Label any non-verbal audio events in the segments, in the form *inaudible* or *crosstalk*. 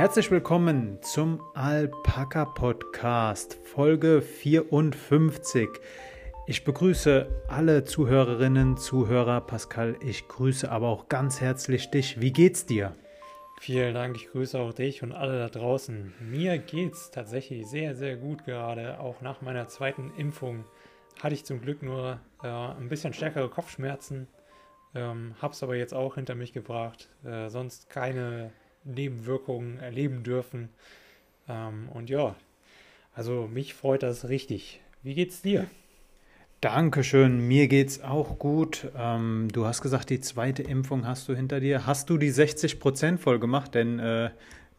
Herzlich willkommen zum Alpaka Podcast, Folge 54. Ich begrüße alle Zuhörerinnen, Zuhörer. Pascal, ich grüße aber auch ganz herzlich dich. Wie geht's dir? Vielen Dank, ich grüße auch dich und alle da draußen. Mir geht's tatsächlich sehr, sehr gut gerade. Auch nach meiner zweiten Impfung hatte ich zum Glück nur äh, ein bisschen stärkere Kopfschmerzen. Ähm, hab's aber jetzt auch hinter mich gebracht. Äh, sonst keine Nebenwirkungen erleben dürfen. Ähm, und ja, also mich freut das richtig. Wie geht's dir? Dankeschön, mir geht's auch gut. Ähm, du hast gesagt, die zweite Impfung hast du hinter dir. Hast du die 60 Prozent voll gemacht? Denn äh,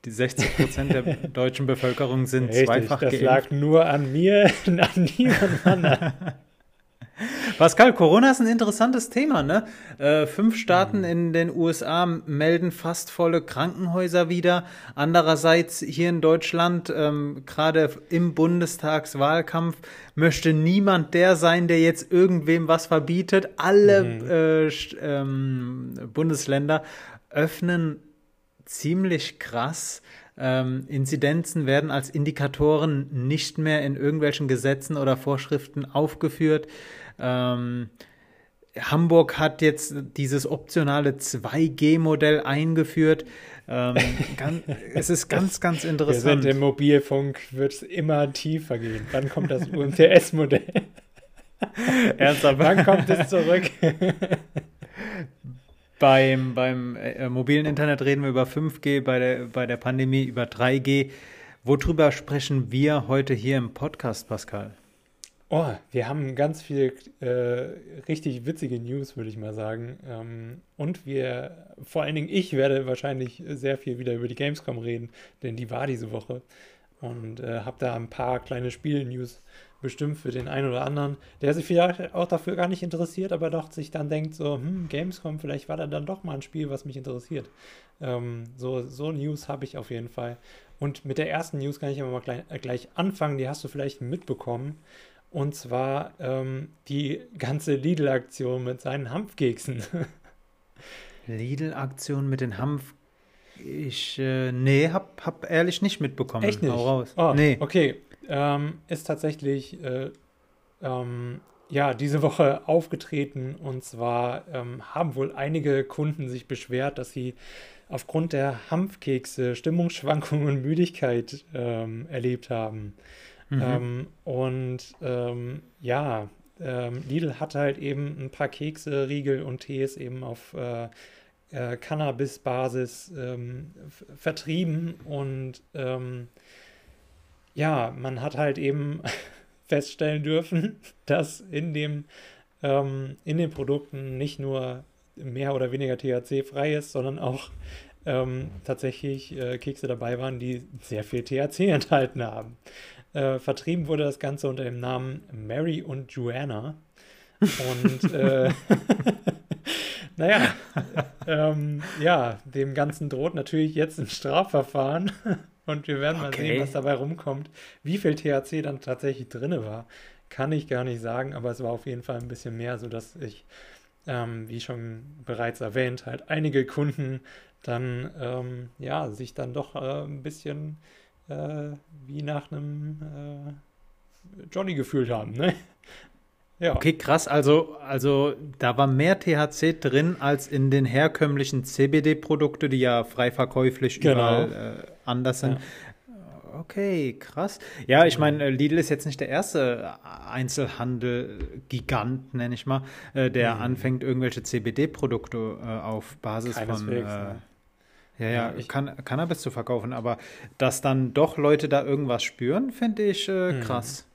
die 60 Prozent der *laughs* deutschen Bevölkerung sind Richtig, zweifach das geimpft. Das lag nur an mir, *laughs* an niemand anderen. *laughs* Pascal, Corona ist ein interessantes Thema, ne? Äh, fünf Staaten mhm. in den USA melden fast volle Krankenhäuser wieder. Andererseits hier in Deutschland, ähm, gerade im Bundestagswahlkampf, möchte niemand der sein, der jetzt irgendwem was verbietet. Alle mhm. äh, ähm, Bundesländer öffnen ziemlich krass. Ähm, Inzidenzen werden als Indikatoren nicht mehr in irgendwelchen Gesetzen oder Vorschriften aufgeführt. Ähm, Hamburg hat jetzt dieses optionale 2G-Modell eingeführt. Ähm, ganz, *laughs* es ist ganz, ganz interessant. Wir sind im Mobilfunk, wird es immer tiefer gehen. Wann kommt das UMTS-Modell? *laughs* Ernsthaft? Wann kommt es zurück? *laughs* beim beim äh, mobilen Internet reden wir über 5G, bei der, bei der Pandemie über 3G. Worüber sprechen wir heute hier im Podcast, Pascal? Oh, wir haben ganz viel äh, richtig witzige News, würde ich mal sagen. Ähm, und wir, vor allen Dingen ich, werde wahrscheinlich sehr viel wieder über die Gamescom reden, denn die war diese Woche. Und äh, habe da ein paar kleine Spiel-News bestimmt für den einen oder anderen, der sich vielleicht auch dafür gar nicht interessiert, aber doch sich dann denkt, so, hm, Gamescom, vielleicht war da dann doch mal ein Spiel, was mich interessiert. Ähm, so, so News habe ich auf jeden Fall. Und mit der ersten News kann ich aber mal gleich, äh, gleich anfangen, die hast du vielleicht mitbekommen. Und zwar ähm, die ganze Lidl-Aktion mit seinen Hanfkeksen. *laughs* Lidl-Aktion mit den Hanf. Ich, äh, nee, hab, hab ehrlich nicht mitbekommen. Echt nicht? Hau raus. Oh, nee. Okay, ähm, ist tatsächlich, äh, ähm, ja, diese Woche aufgetreten. Und zwar ähm, haben wohl einige Kunden sich beschwert, dass sie aufgrund der Hanfkekse Stimmungsschwankungen und Müdigkeit ähm, erlebt haben. Mhm. Ähm, und ähm, ja, ähm, Lidl hat halt eben ein paar Kekse, Riegel und Tees eben auf äh, äh, Cannabis-Basis ähm, vertrieben und ähm, ja, man hat halt eben *laughs* feststellen dürfen, *laughs* dass in dem in den Produkten nicht nur mehr oder weniger THC frei ist, sondern auch ähm, tatsächlich äh, Kekse dabei waren, die sehr viel THC *laughs* enthalten haben. Äh, vertrieben wurde das Ganze unter dem Namen Mary und Joanna. Und äh, *laughs* naja, ähm, ja, dem Ganzen droht natürlich jetzt ein Strafverfahren. Und wir werden okay. mal sehen, was dabei rumkommt. Wie viel THC dann tatsächlich drin war, kann ich gar nicht sagen, aber es war auf jeden Fall ein bisschen mehr, sodass ich, ähm, wie schon bereits erwähnt, halt einige Kunden dann ähm, ja sich dann doch äh, ein bisschen äh, wie nach einem äh, Johnny gefühlt haben. Ne? Ja. Okay, krass. Also, also da war mehr THC drin als in den herkömmlichen CBD-Produkten, die ja frei verkäuflich genau. überall äh, anders sind. Ja. Okay, krass. Ja, ich meine, Lidl ist jetzt nicht der erste Einzelhandel-Gigant, nenne ich mal, äh, der mhm. anfängt, irgendwelche CBD-Produkte äh, auf Basis von äh, ja, ja, ich, kann, Cannabis zu verkaufen, aber dass dann doch Leute da irgendwas spüren, finde ich äh, mhm. krass.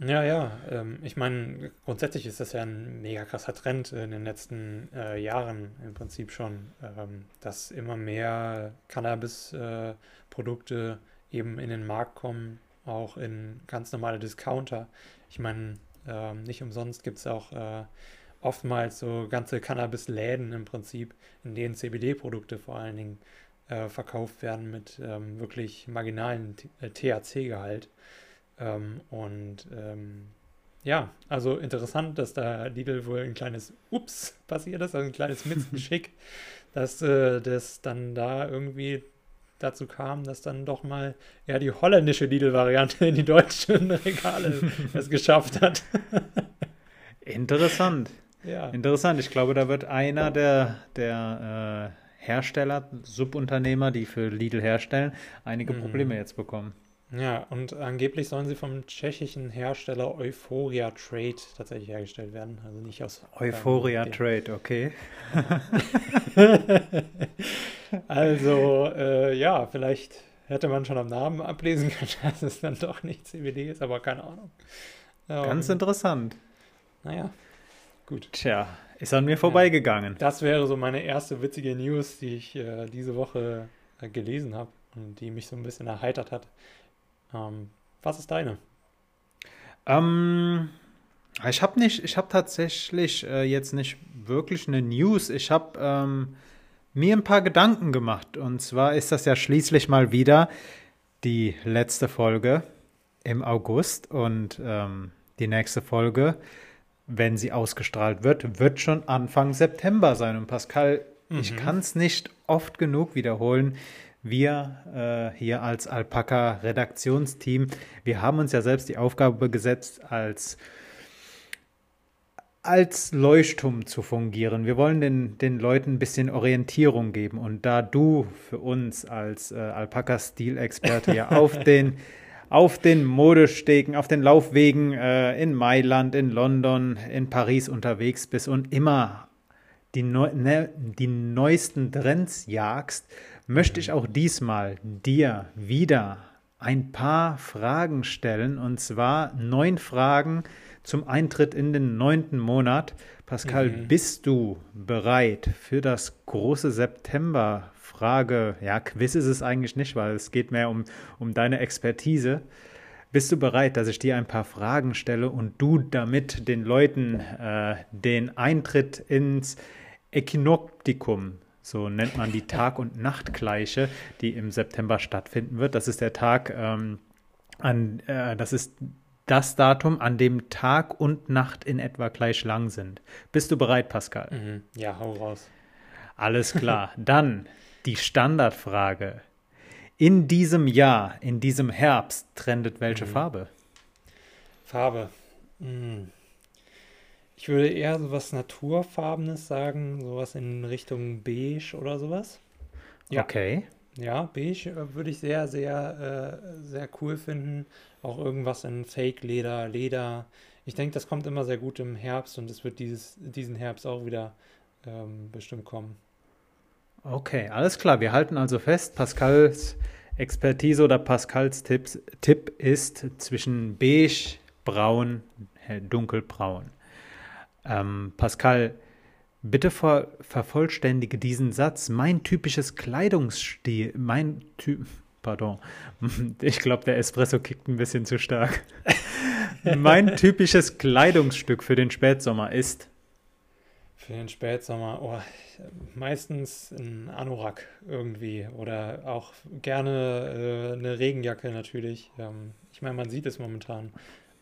Ja, ja, ähm, ich meine, grundsätzlich ist das ja ein mega krasser Trend in den letzten äh, Jahren im Prinzip schon, ähm, dass immer mehr Cannabis-Produkte äh, eben in den Markt kommen, auch in ganz normale Discounter. Ich meine, ähm, nicht umsonst gibt es auch äh, oftmals so ganze Cannabis-Läden im Prinzip, in denen CBD-Produkte vor allen Dingen äh, verkauft werden mit ähm, wirklich marginalen THC-Gehalt. Äh, ähm, und ähm, ja, also interessant, dass da Lidl wohl ein kleines Ups *laughs* passiert ist, also ein kleines Missgeschick, *laughs* dass äh, das dann da irgendwie dazu kam, dass dann doch mal ja die holländische Lidl-Variante in die deutschen Regale *laughs* es geschafft hat. Interessant. Ja. Interessant. Ich glaube, da wird einer der, der äh, Hersteller, Subunternehmer, die für Lidl herstellen, einige mhm. Probleme jetzt bekommen. Ja, und angeblich sollen sie vom tschechischen Hersteller Euphoria Trade tatsächlich hergestellt werden. Also nicht aus. Euphoria ähm, Trade, okay. *laughs* also, äh, ja, vielleicht hätte man schon am Namen ablesen können, *laughs* dass es dann doch nicht CBD ist, aber keine Ahnung. Ganz ähm, interessant. Naja, gut. Tja, ist an mir vorbeigegangen. Das wäre so meine erste witzige News, die ich äh, diese Woche äh, gelesen habe und die mich so ein bisschen erheitert hat. Ähm, was ist deine? Ähm, ich habe nicht, ich habe tatsächlich äh, jetzt nicht wirklich eine News. Ich habe ähm, mir ein paar Gedanken gemacht. Und zwar ist das ja schließlich mal wieder die letzte Folge im August und ähm, die nächste Folge, wenn sie ausgestrahlt wird, wird schon Anfang September sein. Und Pascal, mhm. ich kann es nicht oft genug wiederholen wir äh, hier als Alpaka-Redaktionsteam, wir haben uns ja selbst die Aufgabe gesetzt, als, als Leuchtturm zu fungieren. Wir wollen den, den Leuten ein bisschen Orientierung geben. Und da du für uns als äh, Alpaka-Stilexperte ja *laughs* auf den auf den Modestegen, auf den Laufwegen äh, in Mailand, in London, in Paris unterwegs bist und immer die, neu, ne, die neuesten Trends jagst, möchte ich auch diesmal dir wieder ein paar Fragen stellen, und zwar neun Fragen zum Eintritt in den neunten Monat. Pascal, mhm. bist du bereit für das große September-Frage? Ja, Quiz ist es eigentlich nicht, weil es geht mehr um, um deine Expertise. Bist du bereit, dass ich dir ein paar Fragen stelle und du damit den Leuten äh, den Eintritt ins Echinoptikum so nennt man die Tag- und Nachtgleiche, die im September stattfinden wird. Das ist der Tag, ähm, an, äh, das ist das Datum, an dem Tag und Nacht in etwa gleich lang sind. Bist du bereit, Pascal? Mhm. Ja, hau raus. Alles klar. Dann die Standardfrage. In diesem Jahr, in diesem Herbst, trendet welche mhm. Farbe? Farbe. Mhm. Ich würde eher so was Naturfarbenes sagen, sowas in Richtung Beige oder sowas. Ja. Okay. Ja, Beige äh, würde ich sehr, sehr, äh, sehr cool finden. Auch irgendwas in Fake-Leder, Leder. Ich denke, das kommt immer sehr gut im Herbst und es wird dieses, diesen Herbst auch wieder ähm, bestimmt kommen. Okay, alles klar. Wir halten also fest, Pascals Expertise oder Pascals Tipps, Tipp ist zwischen beige, braun, dunkelbraun. Ähm, Pascal, bitte ver vervollständige diesen Satz. Mein typisches Kleidungsstil, mein Typ, pardon, *laughs* ich glaube, der Espresso kickt ein bisschen zu stark. *laughs* mein typisches Kleidungsstück für den Spätsommer ist. Für den Spätsommer, oh, meistens ein Anorak irgendwie oder auch gerne äh, eine Regenjacke natürlich. Ähm, ich meine, man sieht es momentan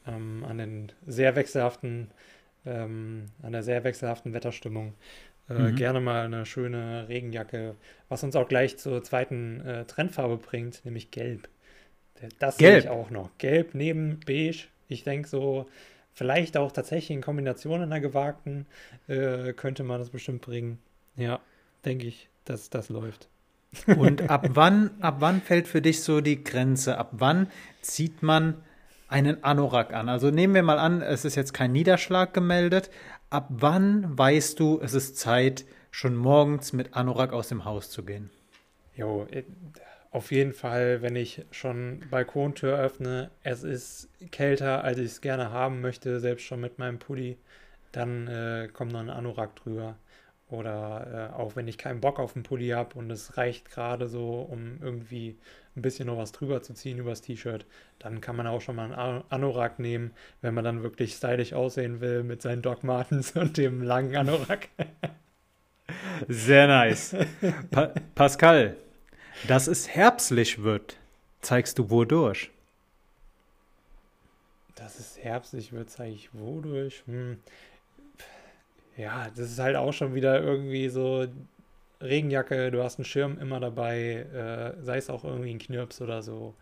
ähm, an den sehr wechselhaften ähm, an der sehr wechselhaften Wetterstimmung. Äh, mhm. Gerne mal eine schöne Regenjacke, was uns auch gleich zur zweiten äh, Trendfarbe bringt, nämlich Gelb. Das sehe ich auch noch. Gelb neben Beige. Ich denke so, vielleicht auch tatsächlich in Kombination in einer gewagten, äh, könnte man das bestimmt bringen. Ja, denke ich, dass das läuft. Und ab *laughs* wann, ab wann fällt für dich so die Grenze? Ab wann zieht man einen Anorak an? Also nehmen wir mal an, es ist jetzt kein Niederschlag gemeldet. Ab wann weißt du, es ist Zeit, schon morgens mit Anorak aus dem Haus zu gehen? Jo, äh, auf jeden Fall, wenn ich schon Balkontür öffne, es ist kälter, als ich es gerne haben möchte, selbst schon mit meinem Pulli, dann äh, kommt noch ein Anorak drüber. Oder äh, auch wenn ich keinen Bock auf einen Pulli habe und es reicht gerade so, um irgendwie ein bisschen noch was drüber zu ziehen übers T-Shirt, dann kann man auch schon mal einen Anorak nehmen, wenn man dann wirklich stylisch aussehen will mit seinen Doc Martens *laughs* und dem langen Anorak. Sehr nice. Pa Pascal, dass es herbstlich wird, zeigst du wodurch? Dass es herbstlich wird, zeige ich wodurch? Hm ja, das ist halt auch schon wieder irgendwie so Regenjacke, du hast einen Schirm immer dabei, äh, sei es auch irgendwie ein Knirps oder so.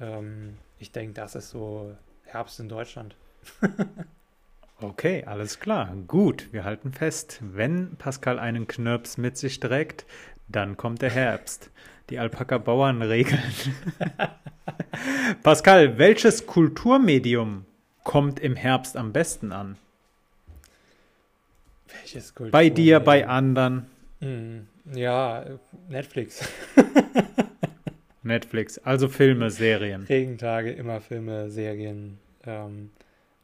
Ähm, ich denke, das ist so Herbst in Deutschland. *laughs* okay, alles klar. Gut, wir halten fest, wenn Pascal einen Knirps mit sich trägt, dann kommt der Herbst. Die Alpaka-Bauern regeln. Pascal, welches Kulturmedium kommt im Herbst am besten an? Welches Kulturmedium? Bei dir, bei anderen. Hm, ja, Netflix. *laughs* Netflix, also Filme, Serien. Regentage, immer Filme, Serien. Ähm,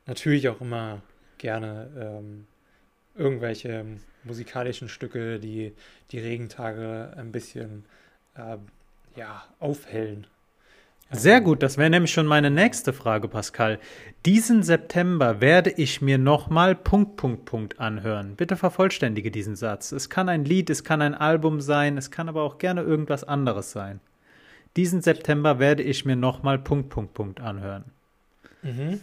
natürlich auch immer gerne ähm, irgendwelche musikalischen Stücke, die die Regentage ein bisschen äh, ja, aufhellen. Sehr gut, das wäre nämlich schon meine nächste Frage, Pascal. Diesen September werde ich mir nochmal Punkt, Punkt, Punkt anhören. Bitte vervollständige diesen Satz. Es kann ein Lied, es kann ein Album sein, es kann aber auch gerne irgendwas anderes sein. Diesen September werde ich mir nochmal Punkt, Punkt, Punkt anhören. Mhm.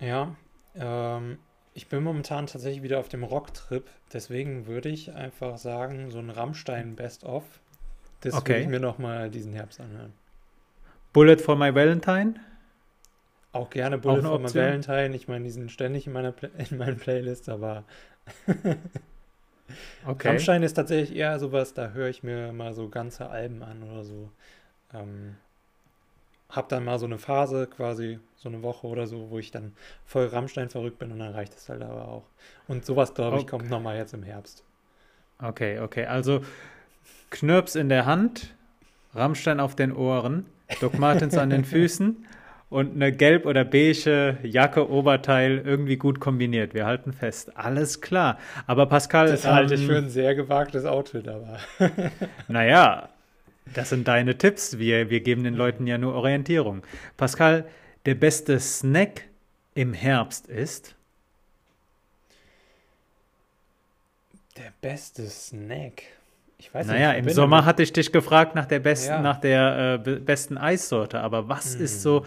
Ja, ähm, ich bin momentan tatsächlich wieder auf dem Rocktrip, deswegen würde ich einfach sagen, so ein Rammstein Best-of, das okay. würde ich mir nochmal diesen Herbst anhören. Bullet for my Valentine? Auch gerne Bullet Auch for my Valentine. Ich meine, die sind ständig in meiner, Play *laughs* in meinen Playlists, aber *laughs* okay. Rammstein ist tatsächlich eher sowas, da höre ich mir mal so ganze Alben an oder so. Ähm, hab dann mal so eine Phase, quasi so eine Woche oder so, wo ich dann voll Rammstein verrückt bin und dann reicht es halt aber auch. Und sowas, glaube ich, okay. kommt nochmal jetzt im Herbst. Okay, okay. Also Knirps in der Hand, Rammstein auf den Ohren, Doc Martens an den Füßen und eine gelb oder beige Jacke, Oberteil irgendwie gut kombiniert. Wir halten fest. Alles klar. Aber Pascal. Das halte ich ähm, für ein sehr gewagtes Outfit, aber. *laughs* *laughs* naja, das sind deine Tipps. Wir, wir geben den Leuten ja nur Orientierung. Pascal, der beste Snack im Herbst ist? Der beste Snack. Ich weiß naja, nicht, im Sommer hatte ich dich gefragt nach der besten, ja. nach der äh, besten Eissorte, aber was mm. ist so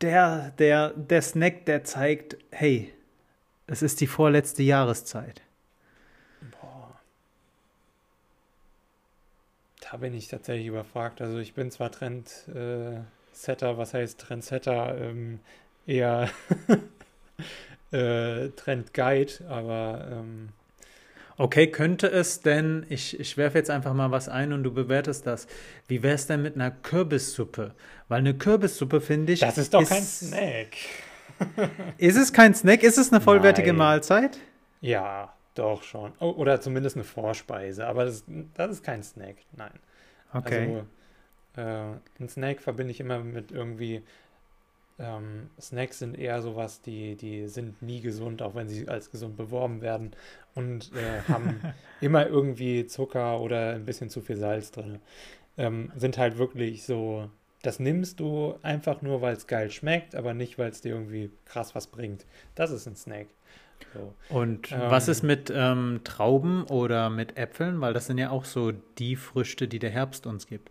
der, der, der Snack, der zeigt, hey, es ist die vorletzte Jahreszeit? Boah. Da bin ich tatsächlich überfragt. Also ich bin zwar Trendsetter, äh, was heißt Trendsetter? Ähm, eher *laughs* äh, Trendguide, aber ähm, Okay, könnte es denn, ich, ich werfe jetzt einfach mal was ein und du bewertest das. Wie wäre es denn mit einer Kürbissuppe? Weil eine Kürbissuppe, finde ich. Das ist doch ist, kein Snack. *laughs* ist es kein Snack? Ist es eine vollwertige Nein. Mahlzeit? Ja, doch schon. Oh, oder zumindest eine Vorspeise. Aber das, das ist kein Snack. Nein. Okay. Also, äh, ein Snack verbinde ich immer mit irgendwie ähm, Snacks sind eher sowas, die, die sind nie gesund, auch wenn sie als gesund beworben werden und äh, haben *laughs* immer irgendwie Zucker oder ein bisschen zu viel Salz drin. Ähm, sind halt wirklich so, das nimmst du einfach nur, weil es geil schmeckt, aber nicht, weil es dir irgendwie krass was bringt. Das ist ein Snack. So. Und ähm, was ist mit ähm, Trauben oder mit Äpfeln? Weil das sind ja auch so die Früchte, die der Herbst uns gibt.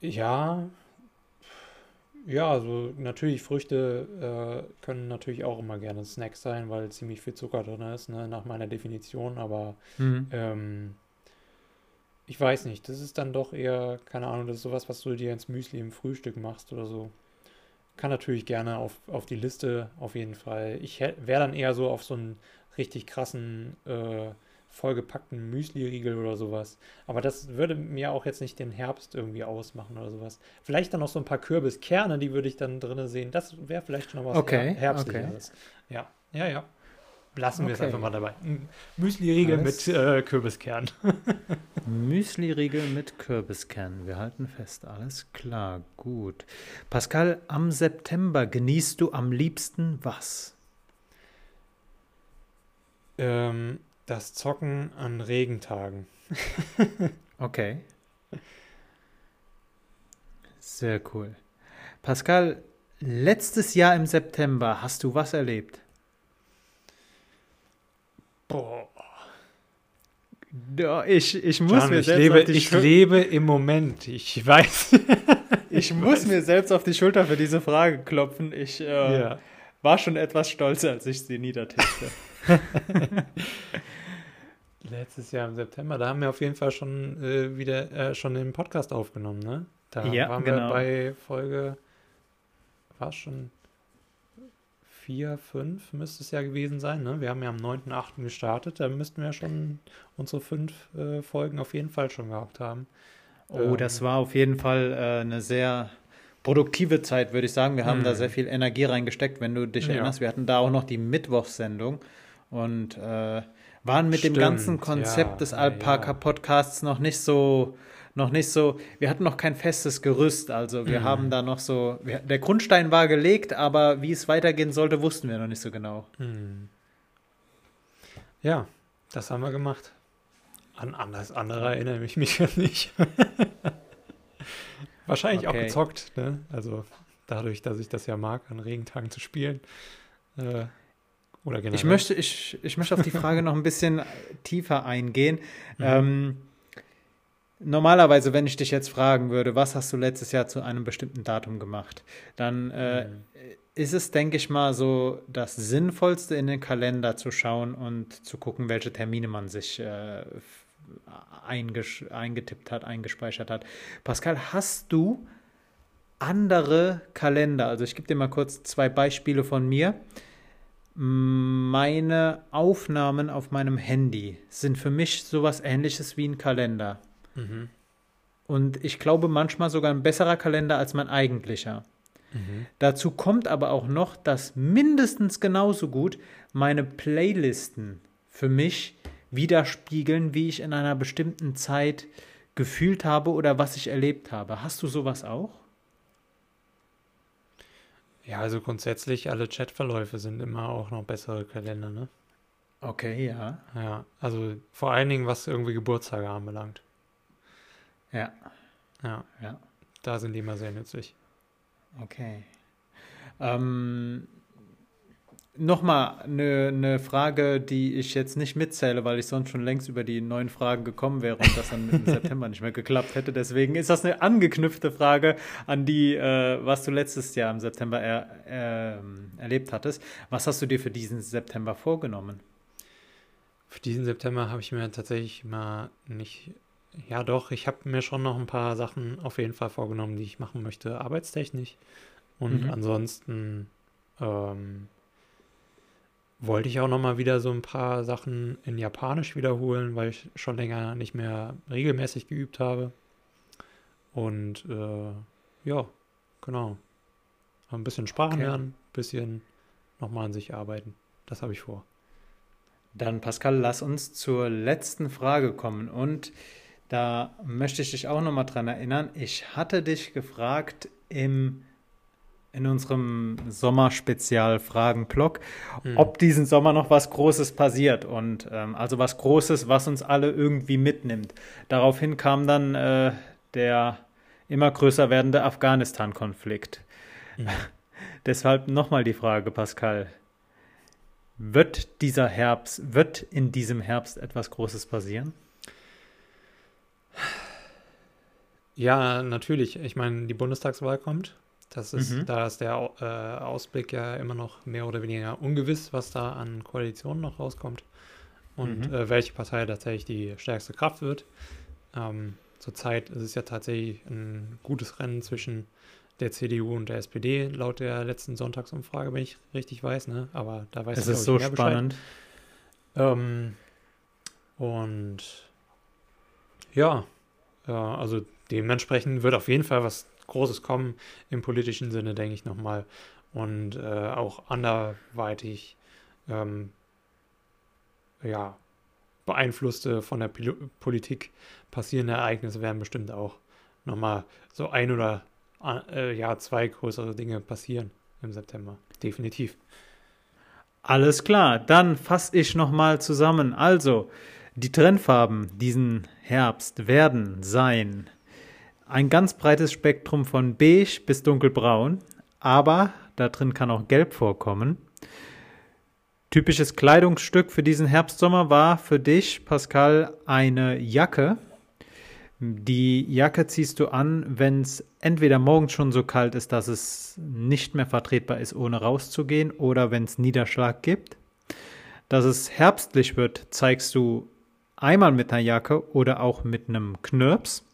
Ja, ja, also natürlich Früchte äh, können natürlich auch immer gerne Snacks sein, weil ziemlich viel Zucker drin ist, ne, nach meiner Definition, aber mhm. ähm, ich weiß nicht, das ist dann doch eher, keine Ahnung, das ist sowas, was du dir ins Müsli im Frühstück machst oder so. Kann natürlich gerne auf, auf die Liste, auf jeden Fall. Ich wäre dann eher so auf so einen richtig krassen äh, vollgepackten Müsli-Riegel oder sowas. Aber das würde mir auch jetzt nicht den Herbst irgendwie ausmachen oder sowas. Vielleicht dann noch so ein paar Kürbiskerne, die würde ich dann drin sehen. Das wäre vielleicht schon noch was okay, Herbstlicheres. Okay. Ja, ja, ja. Lassen wir es einfach mal dabei. *laughs* Müsli-Riegel mit äh, Kürbiskern. Müsli-Riegel mit Kürbiskern. Wir halten fest. Alles klar. Gut. Pascal, am September genießt du am liebsten was? Ähm, das Zocken an Regentagen. *laughs* okay. Sehr cool. Pascal, letztes Jahr im September hast du was erlebt? Boah. Ich, ich muss John, mir ich selbst lebe, auf die Ich lebe im Moment. Ich weiß. ich, *laughs* ich muss weiß. mir selbst auf die Schulter für diese Frage klopfen. Ich äh, ja. war schon etwas stolzer, als ich sie niedertippte. *laughs* Letztes Jahr im September, da haben wir auf jeden Fall schon äh, wieder äh, schon den Podcast aufgenommen, ne? Da ja, waren genau. wir bei Folge, war es schon vier, fünf müsste es ja gewesen sein, ne? Wir haben ja am 9.8. gestartet, da müssten wir schon unsere fünf äh, Folgen auf jeden Fall schon gehabt haben. Oh, ähm, das war auf jeden Fall äh, eine sehr produktive Zeit, würde ich sagen. Wir haben hm. da sehr viel Energie reingesteckt, wenn du dich ja. erinnerst. Wir hatten da auch noch die Mittwochssendung und äh, waren mit Stimmt, dem ganzen Konzept ja, des Alpaka-Podcasts noch nicht so, noch nicht so, wir hatten noch kein festes Gerüst, also wir mhm. haben da noch so, wir, der Grundstein war gelegt, aber wie es weitergehen sollte, wussten wir noch nicht so genau. Mhm. Ja, das haben wir gemacht. An alles andere erinnere ich mich ja *laughs* nicht. Wahrscheinlich okay. auch gezockt, ne? Also dadurch, dass ich das ja mag, an Regentagen zu spielen. Äh, oder generell? Ich möchte, ich, ich möchte auf die Frage noch ein bisschen tiefer eingehen. Mhm. Ähm, normalerweise, wenn ich dich jetzt fragen würde, was hast du letztes Jahr zu einem bestimmten Datum gemacht, dann äh, mhm. ist es, denke ich mal, so das Sinnvollste in den Kalender zu schauen und zu gucken, welche Termine man sich äh, eingetippt hat, eingespeichert hat. Pascal, hast du andere Kalender? Also ich gebe dir mal kurz zwei Beispiele von mir. Meine Aufnahmen auf meinem Handy sind für mich sowas ähnliches wie ein Kalender. Mhm. Und ich glaube manchmal sogar ein besserer Kalender als mein eigentlicher. Mhm. Dazu kommt aber auch noch, dass mindestens genauso gut meine Playlisten für mich widerspiegeln, wie ich in einer bestimmten Zeit gefühlt habe oder was ich erlebt habe. Hast du sowas auch? Ja, also grundsätzlich alle Chatverläufe sind immer auch noch bessere Kalender, ne? Okay, ja. Ja, also vor allen Dingen, was irgendwie Geburtstage anbelangt. Ja. Ja. Ja. Da sind die immer sehr nützlich. Okay. Ähm, Nochmal eine, eine Frage, die ich jetzt nicht mitzähle, weil ich sonst schon längst über die neuen Fragen gekommen wäre und das dann im *laughs* September nicht mehr geklappt hätte. Deswegen ist das eine angeknüpfte Frage an die, äh, was du letztes Jahr im September er, äh, erlebt hattest. Was hast du dir für diesen September vorgenommen? Für diesen September habe ich mir tatsächlich mal nicht. Ja, doch, ich habe mir schon noch ein paar Sachen auf jeden Fall vorgenommen, die ich machen möchte, arbeitstechnisch. Und mhm. ansonsten. Ähm, wollte ich auch noch mal wieder so ein paar Sachen in Japanisch wiederholen, weil ich schon länger nicht mehr regelmäßig geübt habe. Und äh, ja, genau. Ein bisschen Sprachen okay. lernen, ein bisschen nochmal an sich arbeiten. Das habe ich vor. Dann, Pascal, lass uns zur letzten Frage kommen. Und da möchte ich dich auch nochmal dran erinnern. Ich hatte dich gefragt im in unserem Sommerspezial-Fragen-Blog, mhm. ob diesen Sommer noch was Großes passiert und ähm, also was Großes, was uns alle irgendwie mitnimmt. Daraufhin kam dann äh, der immer größer werdende Afghanistan-Konflikt. Mhm. *laughs* Deshalb nochmal die Frage, Pascal. Wird dieser Herbst, wird in diesem Herbst etwas Großes passieren? Ja, natürlich. Ich meine, die Bundestagswahl kommt das ist, mhm. da ist der äh, Ausblick ja immer noch mehr oder weniger ungewiss, was da an Koalitionen noch rauskommt und mhm. äh, welche Partei tatsächlich die stärkste Kraft wird. Ähm, zurzeit ist es ja tatsächlich ein gutes Rennen zwischen der CDU und der SPD, laut der letzten Sonntagsumfrage, wenn ich richtig weiß, ne? Aber da weiß es ich ist so spannend. Ähm, und ja, ja, also dementsprechend wird auf jeden Fall was Großes kommen im politischen Sinne, denke ich nochmal. Und äh, auch anderweitig ähm, ja, beeinflusste von der Pil Politik passierende Ereignisse werden bestimmt auch nochmal so ein oder äh, ja, zwei größere Dinge passieren im September. Definitiv. Alles klar, dann fasse ich nochmal zusammen. Also, die Trendfarben diesen Herbst werden sein ein ganz breites Spektrum von beige bis dunkelbraun, aber da drin kann auch gelb vorkommen. Typisches Kleidungsstück für diesen Herbstsommer war für dich, Pascal, eine Jacke. Die Jacke ziehst du an, wenn es entweder morgens schon so kalt ist, dass es nicht mehr vertretbar ist, ohne rauszugehen, oder wenn es Niederschlag gibt. Dass es herbstlich wird, zeigst du einmal mit einer Jacke oder auch mit einem Knirps.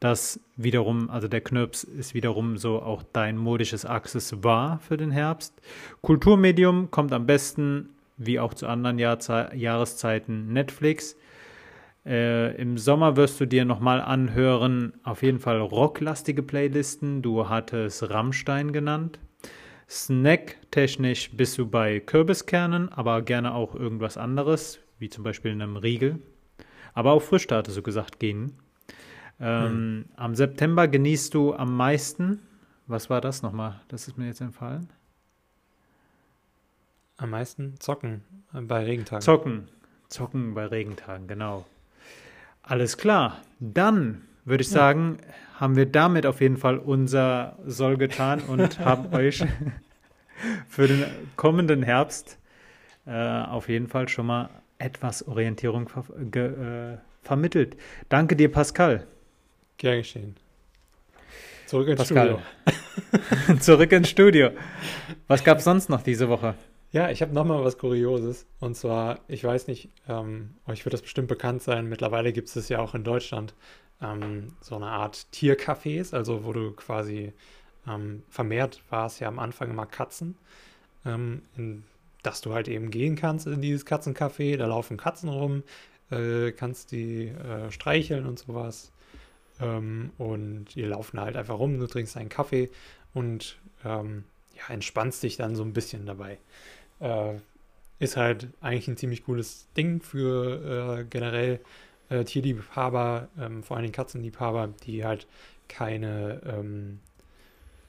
Das wiederum, also der Knirps ist wiederum so auch dein modisches Accessoire für den Herbst. Kulturmedium kommt am besten, wie auch zu anderen Jahrze Jahreszeiten, Netflix. Äh, Im Sommer wirst du dir nochmal anhören, auf jeden Fall rocklastige Playlisten. Du hattest Rammstein genannt. Snack-technisch bist du bei Kürbiskernen, aber gerne auch irgendwas anderes, wie zum Beispiel einem Riegel. Aber auch hattest du gesagt, gehen. Ähm, hm. Am September genießt du am meisten. Was war das nochmal? Das ist mir jetzt entfallen. Am meisten zocken bei Regentagen. Zocken. Zocken bei Regentagen, genau. Alles klar. Dann würde ich ja. sagen, haben wir damit auf jeden Fall unser Soll getan und *laughs* haben euch für den kommenden Herbst äh, auf jeden Fall schon mal etwas Orientierung ver äh, vermittelt. Danke dir, Pascal. Gern geschehen. Zurück ins Pascal. Studio. *laughs* Zurück ins Studio. Was gab es sonst noch diese Woche? Ja, ich habe nochmal was Kurioses. Und zwar, ich weiß nicht, ähm, euch wird das bestimmt bekannt sein. Mittlerweile gibt es ja auch in Deutschland ähm, so eine Art Tiercafés, also wo du quasi ähm, vermehrt war es ja am Anfang immer Katzen, ähm, in, dass du halt eben gehen kannst in dieses Katzencafé. Da laufen Katzen rum, äh, kannst die äh, streicheln und sowas. Ähm, und die laufen halt einfach rum, du trinkst einen Kaffee und ähm, ja, entspannst dich dann so ein bisschen dabei. Äh, ist halt eigentlich ein ziemlich cooles Ding für äh, generell äh, Tierliebhaber, ähm, vor allem Katzenliebhaber, die halt keine, ähm,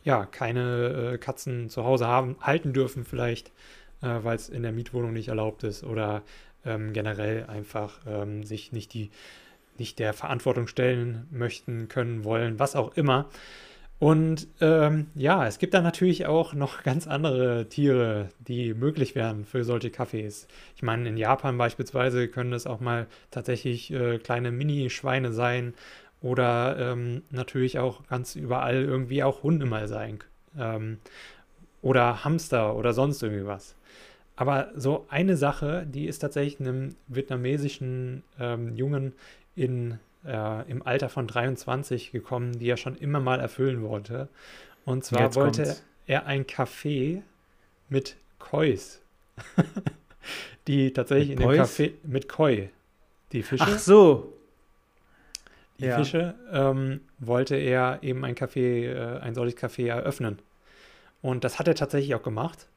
ja, keine äh, Katzen zu Hause haben, halten dürfen vielleicht, äh, weil es in der Mietwohnung nicht erlaubt ist oder ähm, generell einfach ähm, sich nicht die nicht der Verantwortung stellen möchten, können, wollen, was auch immer. Und ähm, ja, es gibt da natürlich auch noch *laughs* ganz andere Tiere, die möglich wären für solche Cafés. Ich meine, in Japan beispielsweise können es auch mal tatsächlich äh, kleine Mini-Schweine sein oder ähm, natürlich auch ganz überall irgendwie auch Hunde mal sein. Ähm, oder Hamster oder sonst irgendwie was. Aber so eine Sache, die ist tatsächlich einem vietnamesischen ähm, Jungen in, äh, im Alter von 23 gekommen, die er schon immer mal erfüllen wollte. Und zwar Jetzt wollte kommt's. er ein Café mit Kois. *laughs* die tatsächlich mit in dem Café mit Koi. Die Fische. Ach so. Die ja. Fische ähm, wollte er eben ein Café, äh, ein solches Café eröffnen. Und das hat er tatsächlich auch gemacht.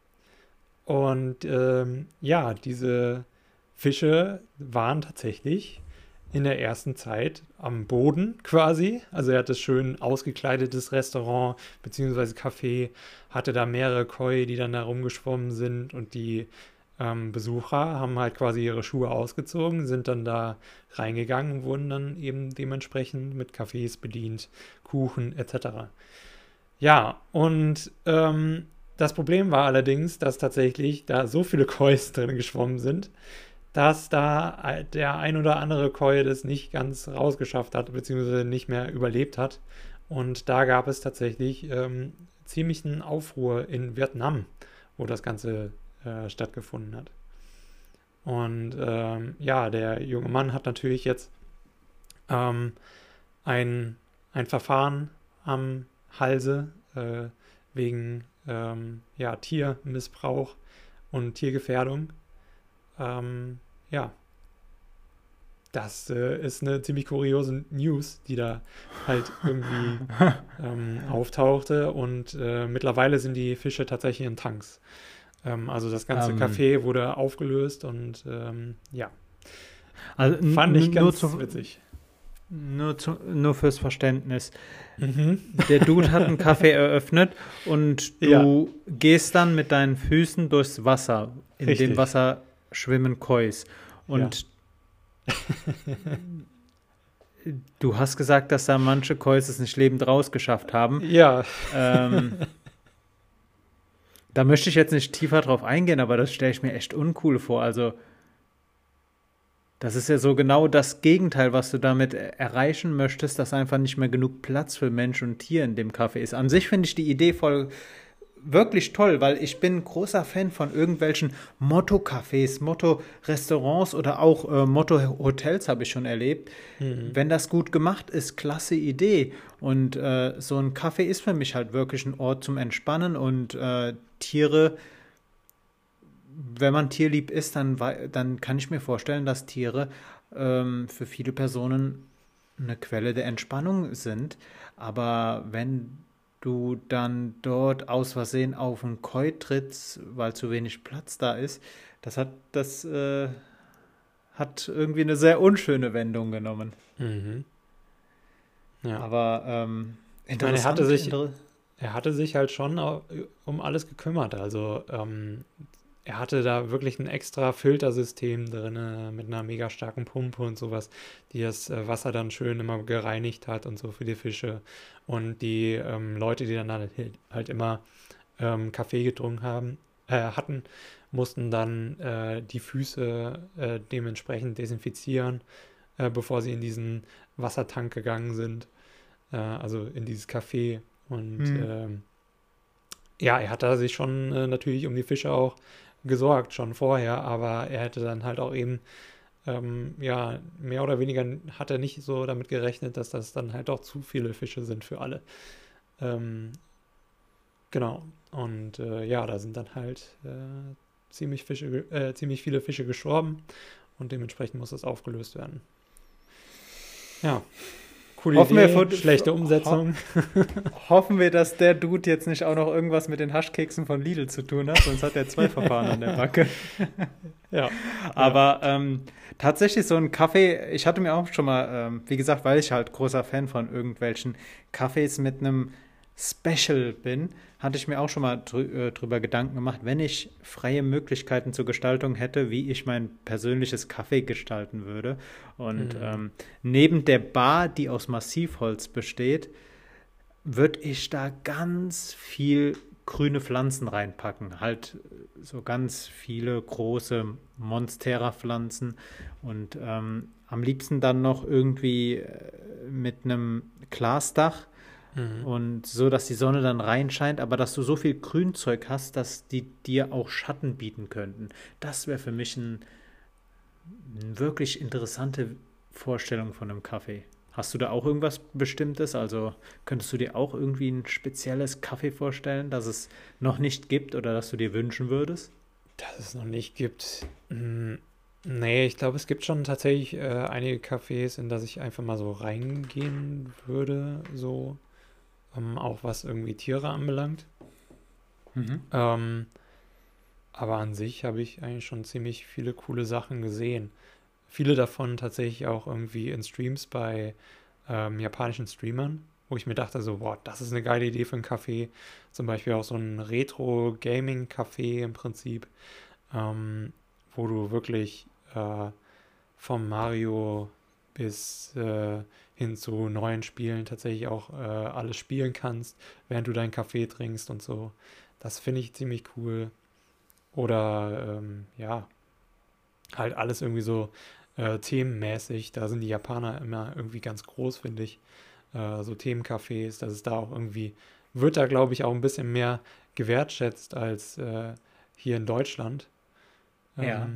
Und ähm, ja, diese Fische waren tatsächlich in der ersten Zeit am Boden quasi. Also er hat das schön ausgekleidetes Restaurant bzw. Café, hatte da mehrere Koi, die dann da rumgeschwommen sind und die ähm, Besucher haben halt quasi ihre Schuhe ausgezogen, sind dann da reingegangen und wurden dann eben dementsprechend mit Kaffees bedient, Kuchen etc. Ja, und ähm, das Problem war allerdings, dass tatsächlich da so viele Kois *laughs* drin geschwommen sind, dass da der ein oder andere Koi das nicht ganz rausgeschafft hat, beziehungsweise nicht mehr überlebt hat. Und da gab es tatsächlich ähm, ziemlichen Aufruhr in Vietnam, wo das Ganze äh, stattgefunden hat. Und ähm, ja, der junge Mann hat natürlich jetzt ähm, ein, ein Verfahren am Halse äh, wegen ähm, ja, Tiermissbrauch und Tiergefährdung ähm, ja, das äh, ist eine ziemlich kuriose News, die da halt irgendwie *laughs* ähm, auftauchte. Und äh, mittlerweile sind die Fische tatsächlich in Tanks. Ähm, also das ganze ähm. Café wurde aufgelöst und ähm, ja. Also Fand ich ganz zu, witzig. Nur, zu, nur fürs Verständnis. Mhm. Der Dude hat einen Kaffee *laughs* eröffnet und du ja. gehst dann mit deinen Füßen durchs Wasser. In Richtig. dem Wasser schwimmen Kois. Und ja. du hast gesagt, dass da manche Kois es nicht lebend rausgeschafft haben. Ja. Ähm, da möchte ich jetzt nicht tiefer drauf eingehen, aber das stelle ich mir echt uncool vor. Also, das ist ja so genau das Gegenteil, was du damit erreichen möchtest, dass einfach nicht mehr genug Platz für Mensch und Tier in dem Kaffee ist. An sich finde ich die Idee voll wirklich toll, weil ich bin großer Fan von irgendwelchen Motto-Cafés, Motto-Restaurants oder auch äh, Motto-Hotels habe ich schon erlebt. Mhm. Wenn das gut gemacht ist, klasse Idee. Und äh, so ein Café ist für mich halt wirklich ein Ort zum Entspannen und äh, Tiere, wenn man tierlieb ist, dann, dann kann ich mir vorstellen, dass Tiere ähm, für viele Personen eine Quelle der Entspannung sind. Aber wenn du dann dort aus Versehen auf einen Koi trittst, weil zu wenig Platz da ist, das hat das äh, hat irgendwie eine sehr unschöne Wendung genommen. Mhm. Ja. Aber ähm, ich meine, er hatte sich er hatte sich halt schon um alles gekümmert. Also ähm, er hatte da wirklich ein extra Filtersystem drin mit einer mega starken Pumpe und sowas, die das äh, Wasser dann schön immer gereinigt hat und so für die Fische. Und die ähm, Leute, die dann halt, halt immer ähm, Kaffee getrunken haben, äh, hatten, mussten dann äh, die Füße äh, dementsprechend desinfizieren, äh, bevor sie in diesen Wassertank gegangen sind. Äh, also in dieses Café. Und hm. ja, er hat da sich schon natürlich um die Fische auch gesorgt schon vorher, aber er hätte dann halt auch eben, ähm, ja, mehr oder weniger hat er nicht so damit gerechnet, dass das dann halt auch zu viele Fische sind für alle. Ähm, genau. Und äh, ja, da sind dann halt äh, ziemlich, Fische, äh, ziemlich viele Fische gestorben und dementsprechend muss das aufgelöst werden. Ja. Coole hoffen Idee, wir, schlechte Umsetzung. Ho *laughs* hoffen wir, dass der Dude jetzt nicht auch noch irgendwas mit den Haschkeksen von Lidl zu tun hat, sonst hat er zwei *laughs* Verfahren an der Backe. *laughs* ja. Aber ähm, tatsächlich so ein Kaffee, ich hatte mir auch schon mal, ähm, wie gesagt, weil ich halt großer Fan von irgendwelchen Kaffees mit einem Special bin, hatte ich mir auch schon mal drü äh, drüber Gedanken gemacht, wenn ich freie Möglichkeiten zur Gestaltung hätte, wie ich mein persönliches Kaffee gestalten würde. Und mhm. ähm, neben der Bar, die aus Massivholz besteht, würde ich da ganz viel grüne Pflanzen reinpacken. Halt so ganz viele große Monstera-Pflanzen und ähm, am liebsten dann noch irgendwie äh, mit einem Glasdach Mhm. Und so, dass die Sonne dann reinscheint, aber dass du so viel Grünzeug hast, dass die dir auch Schatten bieten könnten. Das wäre für mich ein, eine wirklich interessante Vorstellung von einem Kaffee. Hast du da auch irgendwas Bestimmtes? Also könntest du dir auch irgendwie ein spezielles Kaffee vorstellen, das es noch nicht gibt oder das du dir wünschen würdest? Dass es noch nicht gibt. Hm, nee, ich glaube, es gibt schon tatsächlich äh, einige Cafés, in das ich einfach mal so reingehen würde. So ähm, auch was irgendwie Tiere anbelangt. Mhm. Ähm, aber an sich habe ich eigentlich schon ziemlich viele coole Sachen gesehen. Viele davon tatsächlich auch irgendwie in Streams bei ähm, japanischen Streamern, wo ich mir dachte, so, boah, das ist eine geile Idee für ein Café. Zum Beispiel auch so ein Retro-Gaming-Café im Prinzip, ähm, wo du wirklich äh, vom Mario bis äh, hin zu neuen Spielen tatsächlich auch äh, alles spielen kannst, während du deinen Kaffee trinkst und so. Das finde ich ziemlich cool. Oder ähm, ja, halt alles irgendwie so äh, themenmäßig. Da sind die Japaner immer irgendwie ganz groß, finde ich. Äh, so Themencafés, dass es da auch irgendwie, wird da glaube ich auch ein bisschen mehr gewertschätzt als äh, hier in Deutschland. Ähm, ja.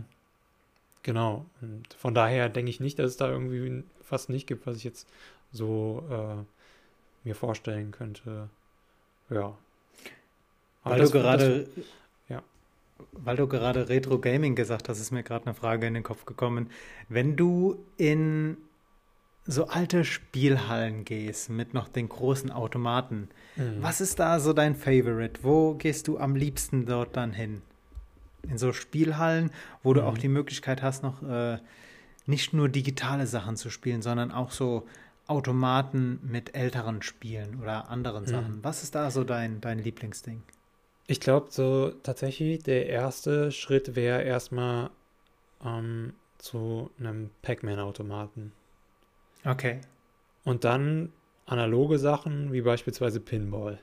Genau. Und von daher denke ich nicht, dass es da irgendwie fast nicht gibt, was ich jetzt so äh, mir vorstellen könnte. Ja. Aber weil das, du gerade das, ja. Weil du gerade Retro Gaming gesagt hast, ist mir gerade eine Frage in den Kopf gekommen. Wenn du in so alte Spielhallen gehst mit noch den großen Automaten, mhm. was ist da so dein Favorite? Wo gehst du am liebsten dort dann hin? In so Spielhallen, wo mhm. du auch mhm. die Möglichkeit hast, noch äh, nicht nur digitale Sachen zu spielen, sondern auch so Automaten mit älteren Spielen oder anderen mhm. Sachen. Was ist da so dein, dein Lieblingsding? Ich glaube, so tatsächlich der erste Schritt wäre erstmal ähm, zu einem Pac-Man-Automaten. Okay. Und dann analoge Sachen wie beispielsweise Pinball.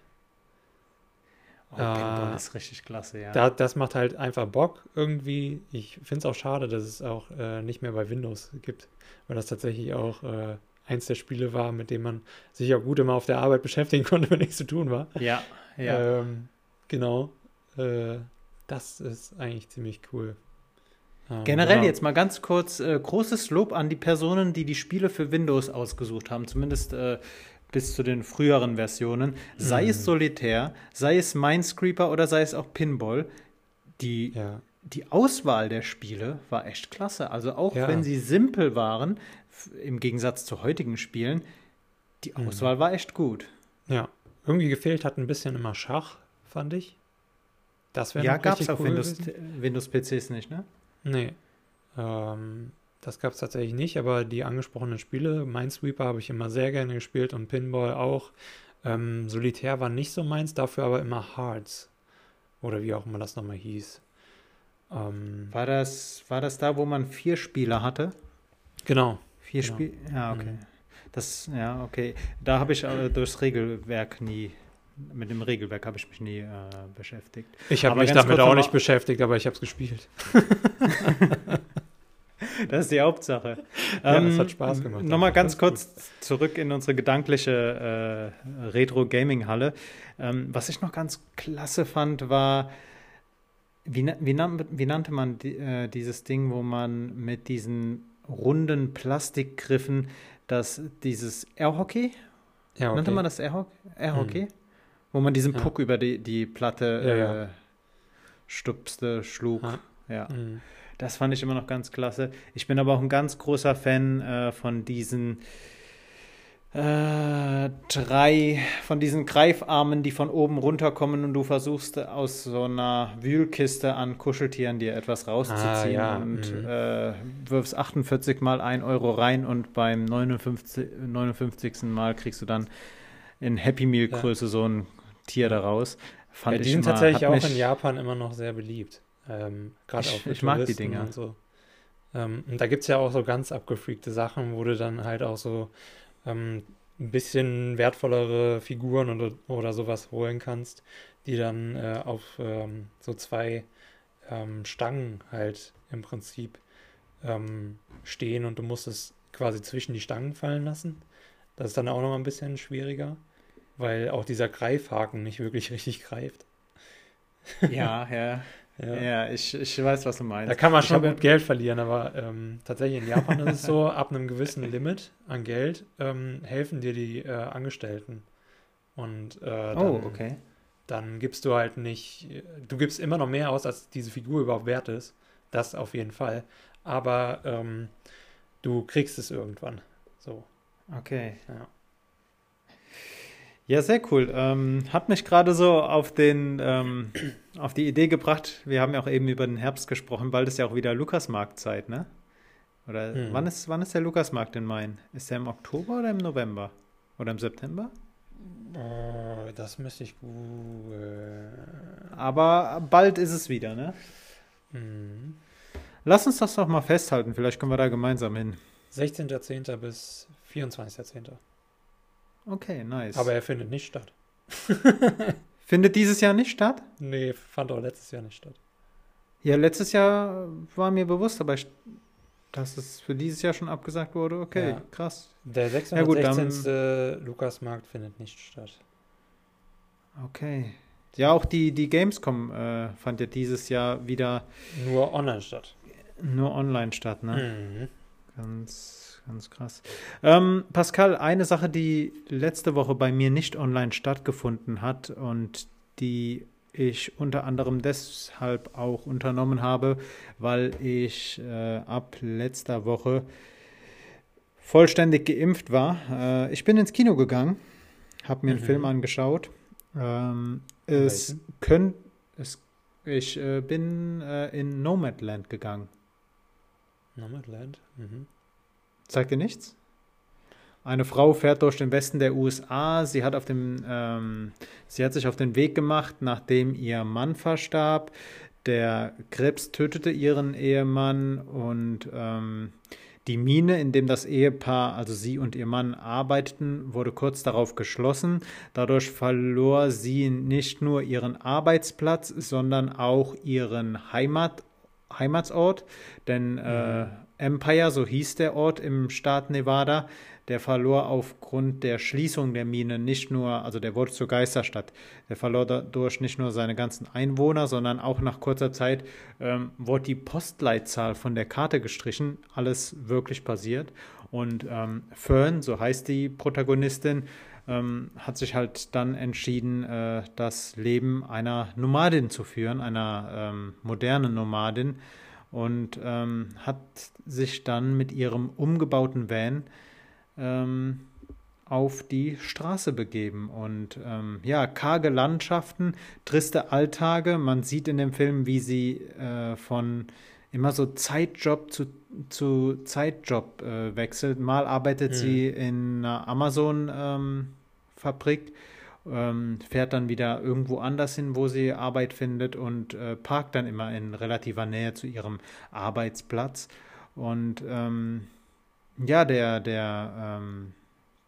Oh, äh, ist richtig klasse, ja. Da, das macht halt einfach Bock irgendwie. Ich finde es auch schade, dass es auch äh, nicht mehr bei Windows gibt, weil das tatsächlich auch äh, eins der Spiele war, mit dem man sich auch gut immer auf der Arbeit *laughs* beschäftigen konnte, wenn nichts zu tun war. Ja, ja. Ähm, Genau. Äh, das ist eigentlich ziemlich cool. Ähm, Generell genau. jetzt mal ganz kurz äh, großes Lob an die Personen, die die Spiele für Windows ausgesucht haben, zumindest äh, bis zu den früheren Versionen. Sei mhm. es Solitär, sei es Minescreeper oder sei es auch Pinball. Die, ja. die Auswahl der Spiele war echt klasse. Also auch ja. wenn sie simpel waren, im Gegensatz zu heutigen Spielen, die mhm. Auswahl mhm. war echt gut. Ja, irgendwie gefehlt hat ein bisschen immer Schach, fand ich. Das wäre Ja, gab es auf cool Windows, nicht, ne? Nee. Ähm, das gab es tatsächlich nicht, aber die angesprochenen Spiele, Minesweeper habe ich immer sehr gerne gespielt und Pinball auch. Ähm, Solitär war nicht so meins, dafür aber immer Hearts. Oder wie auch immer das nochmal hieß. Ähm, war, das, war das da, wo man vier Spieler hatte? Genau. Vier genau. Spiele? Ja, okay. Mhm. Das, ja, okay. Da habe ich äh, durchs Regelwerk nie mit dem Regelwerk habe ich mich nie äh, beschäftigt. Ich habe mich damit auch nicht beschäftigt, aber ich habe es gespielt. *laughs* *laughs* das ist die Hauptsache. Ja, ähm, das hat Spaß gemacht. Nochmal ganz kurz gut. zurück in unsere gedankliche äh, Retro-Gaming-Halle. Ähm, was ich noch ganz klasse fand, war, wie, wie, wie nannte man die, äh, dieses Ding, wo man mit diesen runden Plastikgriffen das, dieses Airhockey? Ja, okay. Nannte man das Airhockey? Airhockey? Mhm. Wo man diesen Puck über die, die Platte ja, ja. Äh, stupste, schlug. Ja. Mhm. Das fand ich immer noch ganz klasse. Ich bin aber auch ein ganz großer Fan äh, von diesen äh, drei, von diesen Greifarmen, die von oben runterkommen und du versuchst aus so einer Wühlkiste an Kuscheltieren dir etwas rauszuziehen ah, ja. und mhm. äh, wirfst 48 mal 1 Euro rein und beim 59, 59. Mal kriegst du dann in Happy Meal Größe ja. so ein Tier daraus. Fand ja, die sind tatsächlich auch in Japan immer noch sehr beliebt. Ähm, Gerade auch Ich mag die Dinger. Und, so. ähm, und da gibt es ja auch so ganz abgefreakte Sachen, wo du dann halt auch so ähm, ein bisschen wertvollere Figuren oder, oder sowas holen kannst, die dann äh, auf ähm, so zwei ähm, Stangen halt im Prinzip ähm, stehen und du musst es quasi zwischen die Stangen fallen lassen. Das ist dann auch noch mal ein bisschen schwieriger weil auch dieser Greifhaken nicht wirklich *laughs* richtig greift. Ja, ja. Ja. ja, ich, ich weiß, was du meinst. Da kann man schon gut Geld verlieren, aber ähm, tatsächlich in Japan ist es so, *laughs* ab einem gewissen Limit an Geld ähm, helfen dir die äh, Angestellten. Und äh, dann, oh, okay. dann gibst du halt nicht, du gibst immer noch mehr aus, als diese Figur überhaupt wert ist. Das auf jeden Fall. Aber ähm, du kriegst es irgendwann. So. Okay. Ja. Ja, sehr cool. Ähm, hat mich gerade so auf den ähm, auf die Idee gebracht. Wir haben ja auch eben über den Herbst gesprochen. Bald ist ja auch wieder Lukasmarktzeit, ne? Oder hm. wann ist wann ist der Lukasmarkt in Main? Ist der im Oktober oder im November oder im September? Oh, das müsste ich gut. Aber bald ist es wieder, ne? Hm. Lass uns das doch mal festhalten. Vielleicht können wir da gemeinsam hin. 16.10. bis 24.10. Okay, nice. Aber er findet nicht statt. *laughs* findet dieses Jahr nicht statt? Nee, fand auch letztes Jahr nicht statt. Ja, letztes Jahr war mir bewusst, aber ich, dass es für dieses Jahr schon abgesagt wurde. Okay, ja. krass. Der 616. Ja, Lukasmarkt findet nicht statt. Okay. Ja, auch die, die Gamescom äh, fand ja dieses Jahr wieder. Nur online statt. Nur online statt, ne? Mhm. Ganz ganz krass. Ähm, Pascal, eine Sache, die letzte Woche bei mir nicht online stattgefunden hat und die ich unter anderem deshalb auch unternommen habe, weil ich äh, ab letzter Woche vollständig geimpft war. Äh, ich bin ins Kino gegangen, habe mir mhm. einen Film angeschaut. Ähm, es könnt, es, ich äh, bin äh, in Nomadland gegangen. Nomadland? Mhm. Sagt ihr nichts? Eine Frau fährt durch den Westen der USA. Sie hat, auf dem, ähm, sie hat sich auf den Weg gemacht, nachdem ihr Mann verstarb. Der Krebs tötete ihren Ehemann und ähm, die Mine, in dem das Ehepaar, also sie und ihr Mann, arbeiteten, wurde kurz darauf geschlossen. Dadurch verlor sie nicht nur ihren Arbeitsplatz, sondern auch ihren Heimat, Heimatsort. Denn äh, mhm. äh, Empire, so hieß der Ort im Staat Nevada, der verlor aufgrund der Schließung der Mine nicht nur, also der wurde zur Geisterstadt, der verlor dadurch nicht nur seine ganzen Einwohner, sondern auch nach kurzer Zeit ähm, wurde die Postleitzahl von der Karte gestrichen. Alles wirklich passiert. Und ähm, Fern, so heißt die Protagonistin, ähm, hat sich halt dann entschieden, äh, das Leben einer Nomadin zu führen, einer ähm, modernen Nomadin und ähm, hat sich dann mit ihrem umgebauten Van ähm, auf die Straße begeben. Und ähm, ja, karge Landschaften, triste Alltage. Man sieht in dem Film, wie sie äh, von immer so Zeitjob zu, zu Zeitjob äh, wechselt. Mal arbeitet mhm. sie in einer Amazon-Fabrik. Ähm, fährt dann wieder irgendwo anders hin, wo sie Arbeit findet und äh, parkt dann immer in relativer Nähe zu ihrem Arbeitsplatz. Und ähm, ja, der, der, ähm,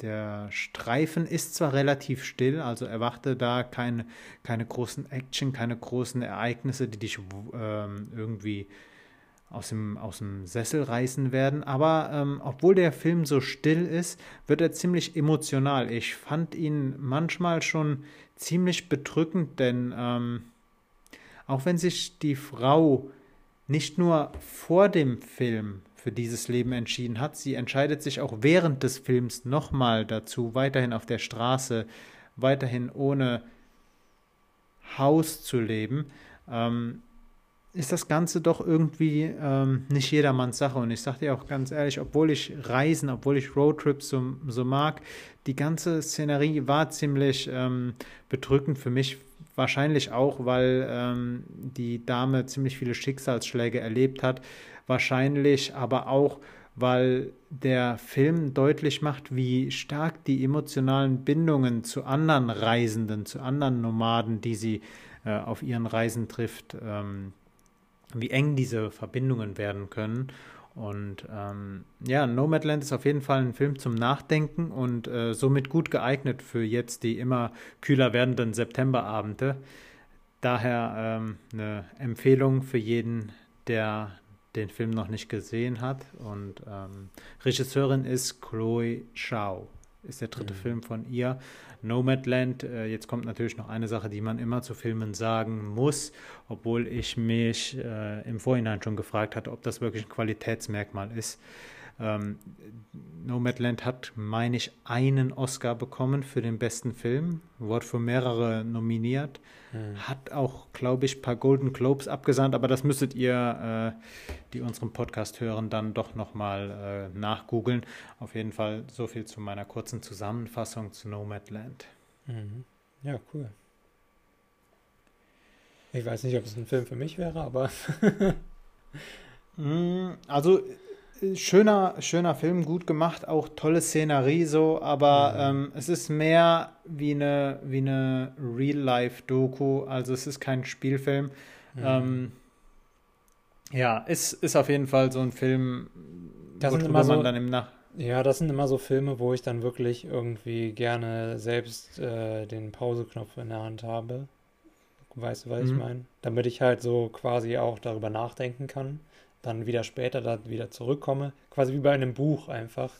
der Streifen ist zwar relativ still, also erwachte da keine, keine großen Action, keine großen Ereignisse, die dich ähm, irgendwie aus dem, aus dem Sessel reißen werden. Aber ähm, obwohl der Film so still ist, wird er ziemlich emotional. Ich fand ihn manchmal schon ziemlich bedrückend, denn ähm, auch wenn sich die Frau nicht nur vor dem Film für dieses Leben entschieden hat, sie entscheidet sich auch während des Films nochmal dazu, weiterhin auf der Straße, weiterhin ohne Haus zu leben. Ähm, ist das Ganze doch irgendwie ähm, nicht jedermanns Sache. Und ich sage dir auch ganz ehrlich, obwohl ich Reisen, obwohl ich Roadtrips so, so mag, die ganze Szenerie war ziemlich ähm, bedrückend für mich. Wahrscheinlich auch, weil ähm, die Dame ziemlich viele Schicksalsschläge erlebt hat. Wahrscheinlich aber auch, weil der Film deutlich macht, wie stark die emotionalen Bindungen zu anderen Reisenden, zu anderen Nomaden, die sie äh, auf ihren Reisen trifft, ähm, wie eng diese Verbindungen werden können. Und ähm, ja, Nomadland ist auf jeden Fall ein Film zum Nachdenken und äh, somit gut geeignet für jetzt die immer kühler werdenden Septemberabende. Daher ähm, eine Empfehlung für jeden, der den Film noch nicht gesehen hat. Und ähm, Regisseurin ist Chloe Shao, ist der dritte mhm. Film von ihr. Nomadland. Äh, jetzt kommt natürlich noch eine Sache, die man immer zu Filmen sagen muss, obwohl ich mich äh, im Vorhinein schon gefragt hatte, ob das wirklich ein Qualitätsmerkmal ist. Ähm, Nomadland hat, meine ich, einen Oscar bekommen für den besten Film, wurde für mehrere nominiert, hm. hat auch, glaube ich, ein paar Golden Globes abgesandt, aber das müsstet ihr, äh, die unseren Podcast hören, dann doch nochmal äh, nachgoogeln. Auf jeden Fall so viel zu meiner kurzen Zusammenfassung zu Nomadland. Mhm. Ja, cool. Ich weiß nicht, ob es ein Film für mich wäre, aber. Mm, *laughs* also schöner, schöner Film, gut gemacht, auch tolle Szenerie so, aber mhm. ähm, es ist mehr wie eine, wie eine Real-Life-Doku, also es ist kein Spielfilm. Mhm. Ähm, ja, ist, ist auf jeden Fall so ein Film, das worüber man so, dann im Nach... Ja, das sind immer so Filme, wo ich dann wirklich irgendwie gerne selbst äh, den Pauseknopf in der Hand habe. Weißt du, was mhm. ich meine? Damit ich halt so quasi auch darüber nachdenken kann dann wieder später da wieder zurückkomme, quasi wie bei einem Buch einfach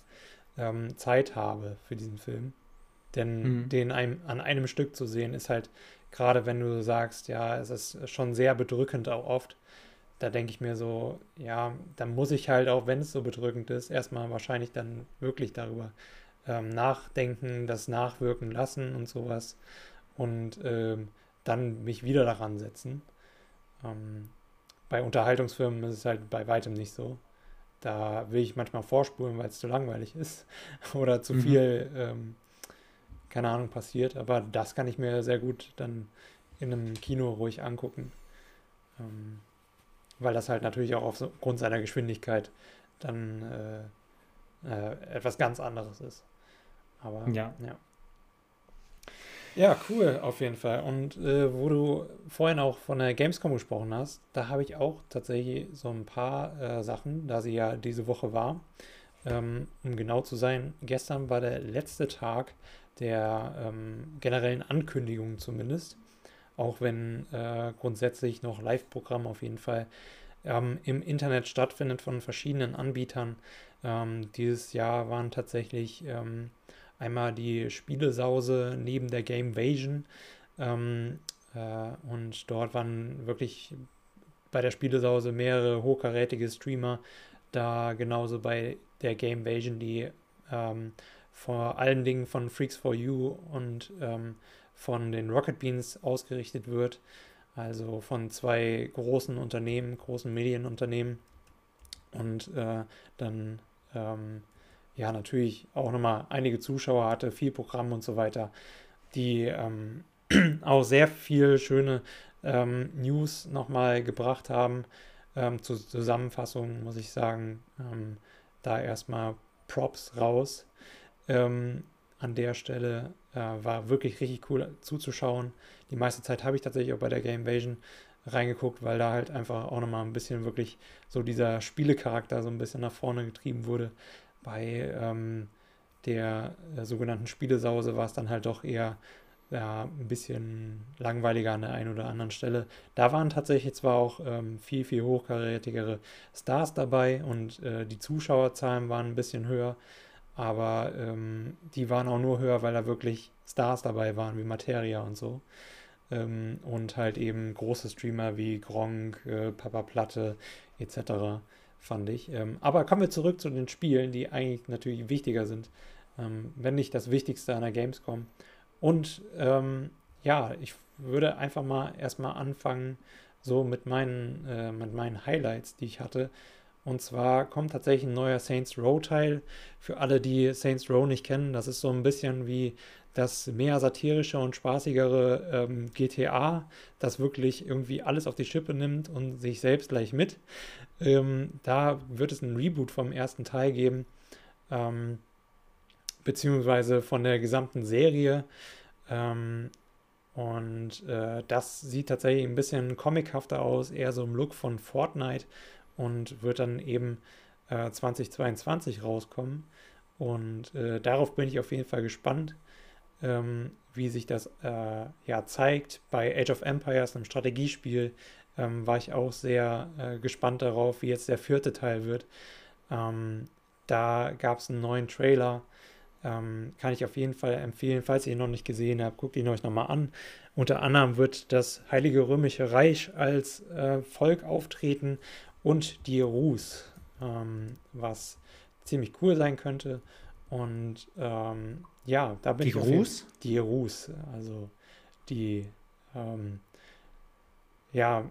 ähm, Zeit habe für diesen Film. Denn mhm. den einem, an einem Stück zu sehen, ist halt, gerade wenn du sagst, ja, es ist schon sehr bedrückend auch oft, da denke ich mir so, ja, dann muss ich halt auch, wenn es so bedrückend ist, erstmal wahrscheinlich dann wirklich darüber ähm, nachdenken, das nachwirken lassen und sowas und ähm, dann mich wieder daran setzen. Ähm, bei Unterhaltungsfilmen ist es halt bei weitem nicht so. Da will ich manchmal vorspulen, weil es zu langweilig ist *laughs* oder zu mhm. viel, ähm, keine Ahnung, passiert. Aber das kann ich mir sehr gut dann in einem Kino ruhig angucken. Ähm, weil das halt natürlich auch aufgrund seiner Geschwindigkeit dann äh, äh, etwas ganz anderes ist. Aber ja. ja. Ja, cool, auf jeden Fall. Und äh, wo du vorhin auch von der Gamescom gesprochen hast, da habe ich auch tatsächlich so ein paar äh, Sachen, da sie ja diese Woche war. Ähm, um genau zu sein, gestern war der letzte Tag der ähm, generellen Ankündigungen zumindest. Auch wenn äh, grundsätzlich noch Live-Programm auf jeden Fall ähm, im Internet stattfindet von verschiedenen Anbietern. Ähm, dieses Jahr waren tatsächlich ähm, einmal die Spielesause neben der Gamevasion. Ähm, äh, und dort waren wirklich bei der Spielesause mehrere hochkarätige Streamer. Da genauso bei der Gamevasion, die ähm, vor allen Dingen von Freaks for You und ähm, von den Rocket Beans ausgerichtet wird. Also von zwei großen Unternehmen, großen Medienunternehmen. Und äh, dann ähm, ja natürlich auch nochmal einige Zuschauer hatte, viel Programm und so weiter, die ähm, *clears throat* auch sehr viel schöne ähm, News nochmal gebracht haben. Ähm, zur Zusammenfassung muss ich sagen, ähm, da erstmal Props raus. Ähm, an der Stelle äh, war wirklich richtig cool zuzuschauen. Die meiste Zeit habe ich tatsächlich auch bei der Game Invasion reingeguckt, weil da halt einfach auch nochmal ein bisschen wirklich so dieser Spielecharakter so ein bisschen nach vorne getrieben wurde. Bei ähm, der äh, sogenannten Spielesause war es dann halt doch eher ja, ein bisschen langweiliger an der einen oder anderen Stelle. Da waren tatsächlich zwar auch ähm, viel, viel hochkarätigere Stars dabei und äh, die Zuschauerzahlen waren ein bisschen höher, aber ähm, die waren auch nur höher, weil da wirklich Stars dabei waren, wie Materia und so. Ähm, und halt eben große Streamer wie Gronk, äh, Papa Platte etc. fand ich. Ähm, aber kommen wir zurück zu den Spielen, die eigentlich natürlich wichtiger sind, ähm, wenn nicht das Wichtigste an der Gamescom. Und ähm, ja, ich würde einfach mal erstmal anfangen, so mit meinen, äh, mit meinen Highlights, die ich hatte. Und zwar kommt tatsächlich ein neuer Saints Row Teil. Für alle, die Saints Row nicht kennen, das ist so ein bisschen wie das mehr satirische und spaßigere ähm, GTA, das wirklich irgendwie alles auf die Schippe nimmt und sich selbst gleich mit. Ähm, da wird es einen Reboot vom ersten Teil geben, ähm, beziehungsweise von der gesamten Serie. Ähm, und äh, das sieht tatsächlich ein bisschen comichafter aus, eher so im Look von Fortnite und wird dann eben äh, 2022 rauskommen. Und äh, darauf bin ich auf jeden Fall gespannt, ähm, wie sich das äh, ja zeigt. Bei Age of Empires, einem Strategiespiel, ähm, war ich auch sehr äh, gespannt darauf, wie jetzt der vierte Teil wird. Ähm, da gab es einen neuen Trailer. Ähm, kann ich auf jeden Fall empfehlen, falls ihr ihn noch nicht gesehen habt, guckt ihn euch nochmal an. Unter anderem wird das Heilige Römische Reich als äh, Volk auftreten und die Rus, ähm, was ziemlich cool sein könnte. Und ähm, ja, da bin die ich. Rus? Die Rus, also die, ähm, ja,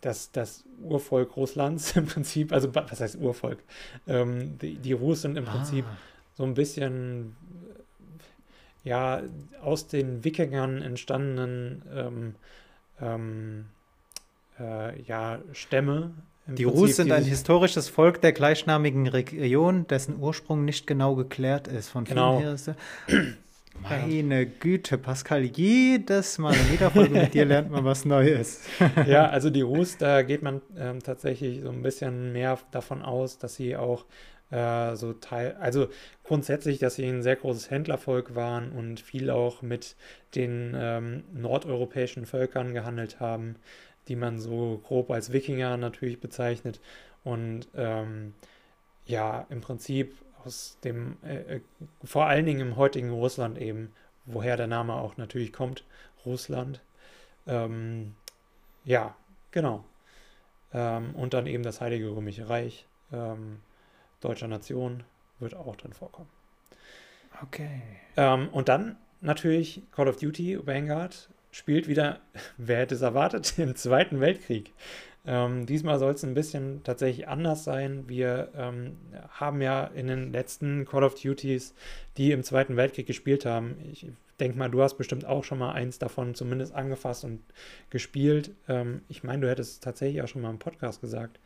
das, das Urvolk Russlands *laughs* im Prinzip, also was heißt Urvolk? Ähm, die, die Rus sind im ah. Prinzip so ein bisschen, ja, aus den Wikingern entstandenen, ähm, ähm, äh, ja, Stämme die Rus sind ein historisches Volk der gleichnamigen Region, dessen Ursprung nicht genau geklärt ist. Von genau. her ist *clears throat* meine Güte, Pascal, jedes Mal in jeder Folge mit dir lernt man was Neues. *laughs* ja, *laughs* also die Rus, da geht man ähm, tatsächlich so ein bisschen mehr davon aus, dass sie auch äh, so Teil, also grundsätzlich, dass sie ein sehr großes Händlervolk waren und viel auch mit den ähm, nordeuropäischen Völkern gehandelt haben die man so grob als Wikinger natürlich bezeichnet. Und ähm, ja, im Prinzip aus dem, äh, äh, vor allen Dingen im heutigen Russland eben, woher der Name auch natürlich kommt, Russland. Ähm, ja, genau. Ähm, und dann eben das Heilige Römische Reich ähm, deutscher Nation wird auch dann vorkommen. Okay. Ähm, und dann natürlich Call of Duty Vanguard spielt wieder, wer hätte es erwartet, *laughs* im Zweiten Weltkrieg. Ähm, diesmal soll es ein bisschen tatsächlich anders sein. Wir ähm, haben ja in den letzten Call of Duties, die im Zweiten Weltkrieg gespielt haben, ich denke mal, du hast bestimmt auch schon mal eins davon zumindest angefasst und gespielt. Ähm, ich meine, du hättest es tatsächlich auch schon mal im Podcast gesagt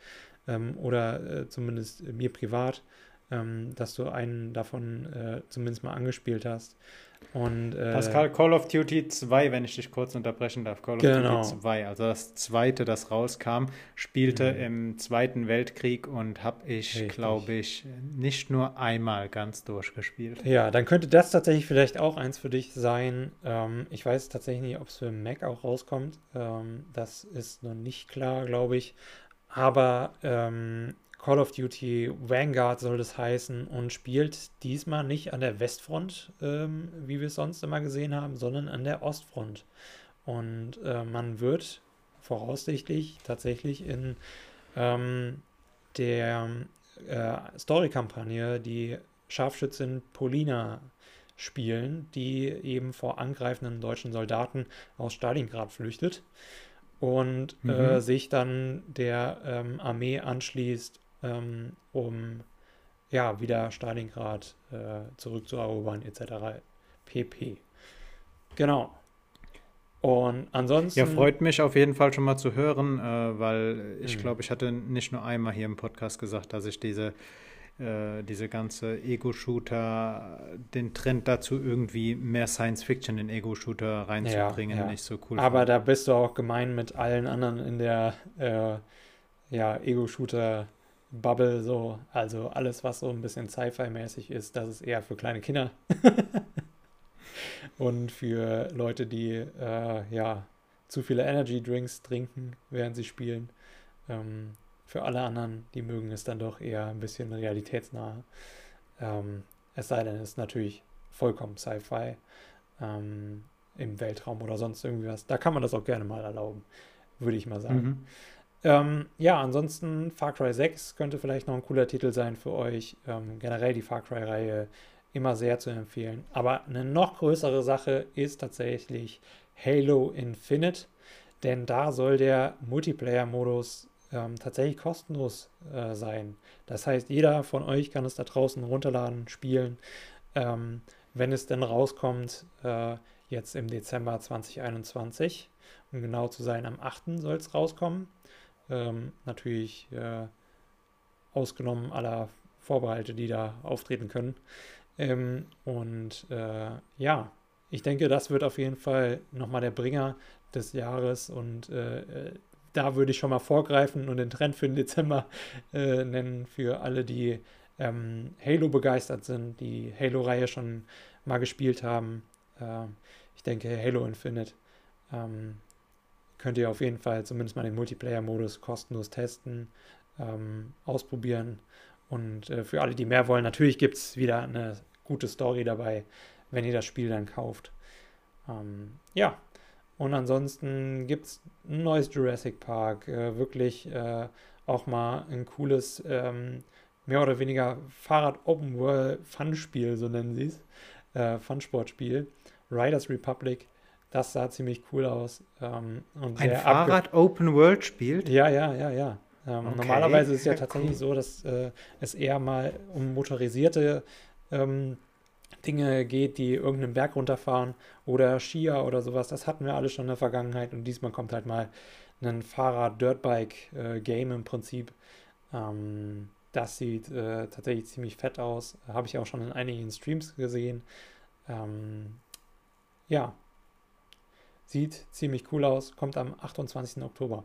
ähm, oder äh, zumindest mir privat, ähm, dass du einen davon äh, zumindest mal angespielt hast. Und, äh, Pascal, Call of Duty 2, wenn ich dich kurz unterbrechen darf, Call of genau. Duty 2, also das zweite, das rauskam, spielte mhm. im Zweiten Weltkrieg und habe ich, glaube ich, nicht nur einmal ganz durchgespielt. Ja, dann könnte das tatsächlich vielleicht auch eins für dich sein. Ähm, ich weiß tatsächlich nicht, ob es für Mac auch rauskommt. Ähm, das ist noch nicht klar, glaube ich. aber ähm, Call of Duty Vanguard soll das heißen und spielt diesmal nicht an der Westfront, ähm, wie wir es sonst immer gesehen haben, sondern an der Ostfront. Und äh, man wird voraussichtlich tatsächlich in ähm, der äh, Story-Kampagne die Scharfschützin Polina spielen, die eben vor angreifenden deutschen Soldaten aus Stalingrad flüchtet und äh, mhm. äh, sich dann der ähm, Armee anschließt, ähm, um ja wieder Stalingrad äh, zurückzuerobern etc. pp. Genau. Und ansonsten. Ja, freut mich auf jeden Fall schon mal zu hören, äh, weil ich mhm. glaube, ich hatte nicht nur einmal hier im Podcast gesagt, dass ich diese, äh, diese ganze Ego-Shooter, den Trend dazu irgendwie mehr Science-Fiction in Ego-Shooter reinzubringen, ja, ja. nicht so cool. Aber fand. da bist du auch gemein mit allen anderen in der äh, ja, Ego-Shooter. Bubble so, also alles, was so ein bisschen Sci-Fi-mäßig ist, das ist eher für kleine Kinder. *laughs* und für Leute, die äh, ja zu viele Energy Drinks trinken, während sie spielen. Ähm, für alle anderen, die mögen es dann doch eher ein bisschen realitätsnah. Ähm, es sei denn, es ist natürlich vollkommen Sci-Fi ähm, im Weltraum oder sonst irgendwas. Da kann man das auch gerne mal erlauben, würde ich mal sagen. Mhm. Ähm, ja, ansonsten Far Cry 6 könnte vielleicht noch ein cooler Titel sein für euch. Ähm, generell die Far Cry-Reihe immer sehr zu empfehlen. Aber eine noch größere Sache ist tatsächlich Halo Infinite, denn da soll der Multiplayer-Modus ähm, tatsächlich kostenlos äh, sein. Das heißt, jeder von euch kann es da draußen runterladen, spielen. Ähm, wenn es denn rauskommt, äh, jetzt im Dezember 2021, um genau zu sein, am 8. soll es rauskommen. Ähm, natürlich äh, ausgenommen aller Vorbehalte, die da auftreten können. Ähm, und äh, ja, ich denke, das wird auf jeden Fall nochmal der Bringer des Jahres und äh, äh, da würde ich schon mal vorgreifen und den Trend für den Dezember äh, nennen für alle, die ähm, Halo begeistert sind, die Halo-Reihe schon mal gespielt haben. Äh, ich denke, Halo Infinite ähm, könnt ihr auf jeden Fall zumindest mal den Multiplayer-Modus kostenlos testen, ähm, ausprobieren und äh, für alle, die mehr wollen, natürlich gibt es wieder eine gute Story dabei, wenn ihr das Spiel dann kauft. Ähm, ja, und ansonsten gibt es ein neues Jurassic Park. Äh, wirklich äh, auch mal ein cooles, ähm, mehr oder weniger Fahrrad-Open-World-Fun-Spiel, so nennen sie es. Äh, Fun-Sportspiel. Riders Republic. Das sah ziemlich cool aus. Ähm, ein Fahrrad-Open-World spielt? Ja, ja, ja, ja. Ähm, okay. Normalerweise ist es ja *laughs* tatsächlich cool. so, dass äh, es eher mal um motorisierte ähm, Dinge geht, die irgendeinen Berg runterfahren oder Skier oder sowas. Das hatten wir alle schon in der Vergangenheit und diesmal kommt halt mal ein Fahrrad-Dirtbike-Game äh, im Prinzip. Ähm, das sieht äh, tatsächlich ziemlich fett aus. Habe ich auch schon in einigen Streams gesehen. Ähm, ja, sieht ziemlich cool aus. Kommt am 28. Oktober.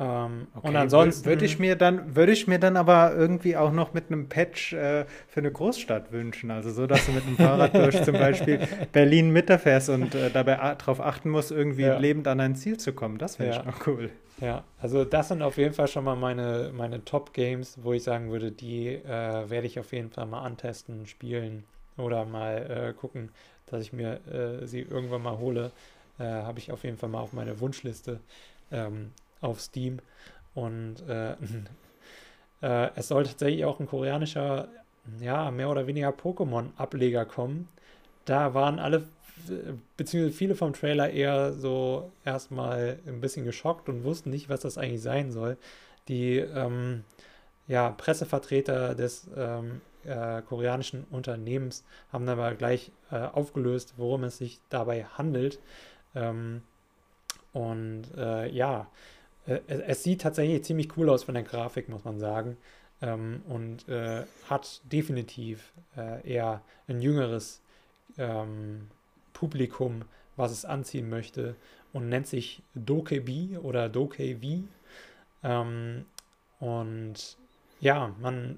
Ähm, okay. Und ansonsten würde ich mir dann würde ich mir dann aber irgendwie auch noch mit einem Patch äh, für eine Großstadt wünschen, also so, dass du mit einem *laughs* Fahrrad durch zum Beispiel Berlin Mitte fährst und äh, dabei darauf achten musst, irgendwie ja. lebend an ein Ziel zu kommen. Das wäre ja. noch cool. Ja, also das sind auf jeden Fall schon mal meine meine Top Games, wo ich sagen würde, die äh, werde ich auf jeden Fall mal antesten, spielen oder mal äh, gucken, dass ich mir äh, sie irgendwann mal hole. Äh, Habe ich auf jeden Fall mal auf meine Wunschliste. Ähm, auf Steam. Und äh, *laughs* äh, es soll tatsächlich auch ein koreanischer, ja, mehr oder weniger Pokémon-Ableger kommen. Da waren alle, beziehungsweise viele vom Trailer eher so erstmal ein bisschen geschockt und wussten nicht, was das eigentlich sein soll. Die ähm, ja, Pressevertreter des ähm, äh, koreanischen Unternehmens haben dann aber gleich äh, aufgelöst, worum es sich dabei handelt. Ähm, und äh, ja, äh, es sieht tatsächlich ziemlich cool aus von der Grafik, muss man sagen. Ähm, und äh, hat definitiv äh, eher ein jüngeres ähm, Publikum, was es anziehen möchte und nennt sich Dokebi oder Dokevi. Ähm, und ja, man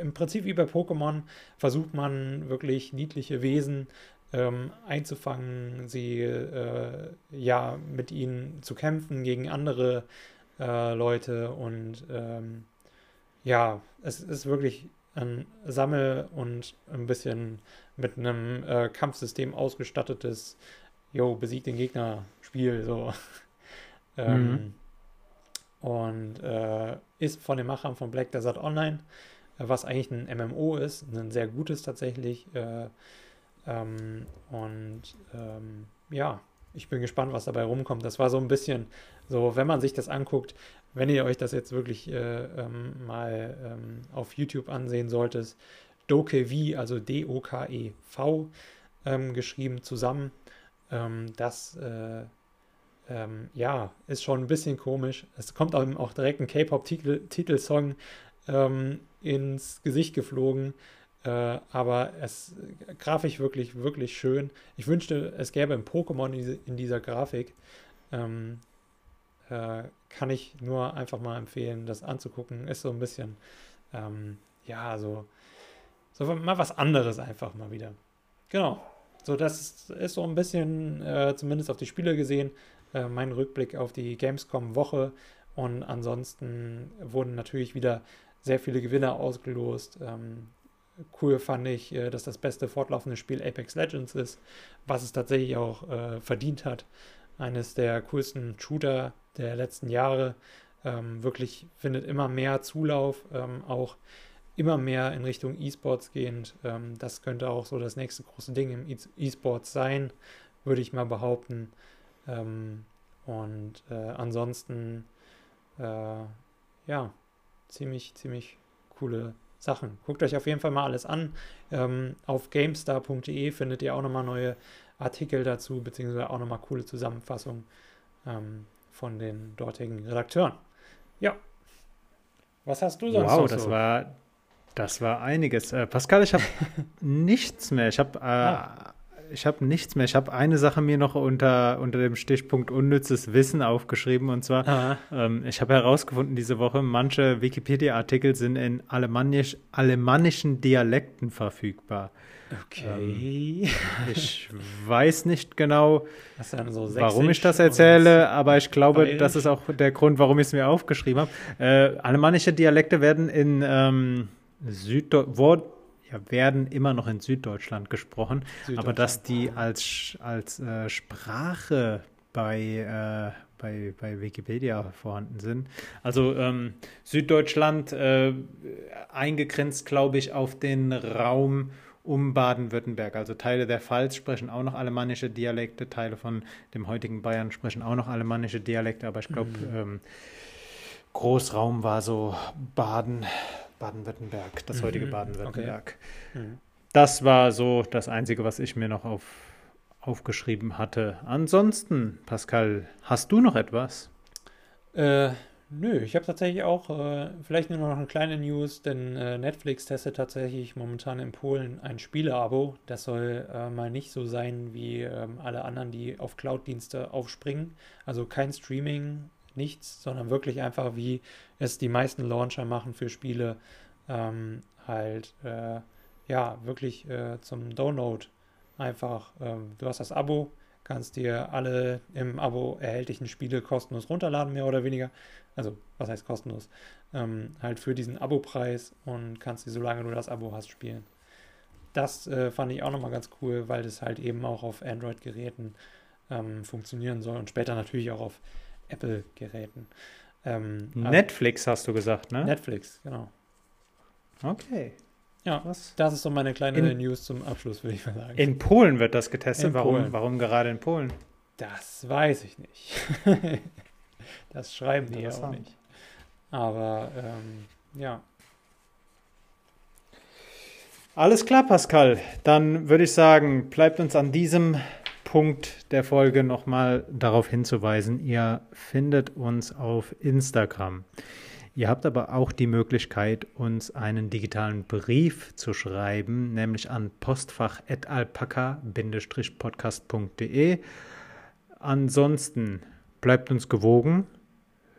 im Prinzip wie bei Pokémon versucht man wirklich niedliche Wesen ähm, einzufangen, sie äh, ja mit ihnen zu kämpfen gegen andere äh, Leute und ähm, ja, es ist wirklich ein Sammel- und ein bisschen mit einem äh, Kampfsystem ausgestattetes, yo, besiegt den Gegner Spiel, so. *laughs* ähm, mhm. Und äh, ist von den Machern von Black Desert Online, was eigentlich ein MMO ist, ein sehr gutes tatsächlich. Äh, ähm, und ähm, ja, ich bin gespannt, was dabei rumkommt. Das war so ein bisschen so, wenn man sich das anguckt, wenn ihr euch das jetzt wirklich äh, ähm, mal ähm, auf YouTube ansehen solltet, Dokev, also D-O-K-E-V ähm, geschrieben zusammen. Ähm, das äh, ähm, ja, ist schon ein bisschen komisch. Es kommt auch, auch direkt ein K-Pop-Titelsong ähm, ins Gesicht geflogen. Äh, aber es grafisch wirklich, wirklich schön. Ich wünschte, es gäbe ein Pokémon in, in dieser Grafik. Ähm, äh, kann ich nur einfach mal empfehlen, das anzugucken. Ist so ein bisschen, ähm, ja, so, so mal was anderes einfach mal wieder. Genau. So, das ist so ein bisschen, äh, zumindest auf die Spiele gesehen, äh, mein Rückblick auf die Gamescom-Woche. Und ansonsten wurden natürlich wieder sehr viele Gewinner ausgelost. Ähm, cool fand ich, äh, dass das beste fortlaufende Spiel Apex Legends ist, was es tatsächlich auch äh, verdient hat. Eines der coolsten Shooter der letzten Jahre. Ähm, wirklich findet immer mehr Zulauf, ähm, auch immer mehr in Richtung E-Sports gehend. Ähm, das könnte auch so das nächste große Ding im E-Sports sein, würde ich mal behaupten. Ähm, und äh, ansonsten, äh, ja, ziemlich, ziemlich coole Sachen. Guckt euch auf jeden Fall mal alles an. Ähm, auf gamestar.de findet ihr auch nochmal neue Artikel dazu, beziehungsweise auch nochmal coole Zusammenfassungen ähm, von den dortigen Redakteuren. Ja. Was hast du sonst wow, noch so? das war das war einiges. Äh, Pascal, ich habe *laughs* nichts mehr. Ich habe äh, ah ich habe nichts mehr. Ich habe eine Sache mir noch unter, unter dem Stichpunkt unnützes Wissen aufgeschrieben. Und zwar, ähm, ich habe herausgefunden diese Woche, manche Wikipedia-Artikel sind in Alemannisch, alemannischen Dialekten verfügbar. Okay. Ähm, ich weiß nicht genau, so warum ich das erzähle, aber ich glaube, Bayerisch. das ist auch der Grund, warum ich es mir aufgeschrieben habe. Äh, alemannische Dialekte werden in ähm, Süddeutschland ja, werden immer noch in Süddeutschland gesprochen, Süddeutschland. aber dass die als, als äh, Sprache bei, äh, bei, bei Wikipedia vorhanden sind. Also ähm, Süddeutschland äh, eingegrenzt, glaube ich, auf den Raum um Baden-Württemberg. Also Teile der Pfalz sprechen auch noch alemannische Dialekte, Teile von dem heutigen Bayern sprechen auch noch alemannische Dialekte, aber ich glaube, mhm. ähm, Großraum war so Baden, Baden-Württemberg, das mhm. heutige Baden-Württemberg. Okay. Mhm. Das war so das Einzige, was ich mir noch auf, aufgeschrieben hatte. Ansonsten, Pascal, hast du noch etwas? Äh, nö, ich habe tatsächlich auch äh, vielleicht nur noch eine kleine News, denn äh, Netflix testet tatsächlich momentan in Polen ein Spieleabo. Das soll äh, mal nicht so sein wie ähm, alle anderen, die auf Cloud-Dienste aufspringen. Also kein Streaming, nichts, sondern wirklich einfach, wie es die meisten Launcher machen für Spiele, ähm, halt, äh, ja, wirklich äh, zum Download einfach, ähm, du hast das Abo, kannst dir alle im Abo erhältlichen Spiele kostenlos runterladen, mehr oder weniger. Also, was heißt kostenlos? Ähm, halt für diesen Abo-Preis und kannst sie, solange du das Abo hast, spielen. Das äh, fand ich auch nochmal ganz cool, weil das halt eben auch auf Android-Geräten ähm, funktionieren soll und später natürlich auch auf Apple-Geräten. Ähm, Netflix hast du gesagt, ne? Netflix, genau. Okay. Ja, Was? das ist so meine kleine in, News zum Abschluss, würde ich mal sagen. In Polen wird das getestet. warum, warum gerade in Polen? Das weiß ich nicht. *laughs* das schreiben die ja auch nicht. Aber ähm, ja. Alles klar, Pascal. Dann würde ich sagen, bleibt uns an diesem Punkt der Folge nochmal darauf hinzuweisen, ihr findet uns auf Instagram. Ihr habt aber auch die Möglichkeit, uns einen digitalen Brief zu schreiben, nämlich an postfach.alpaka-podcast.de. Ansonsten bleibt uns gewogen,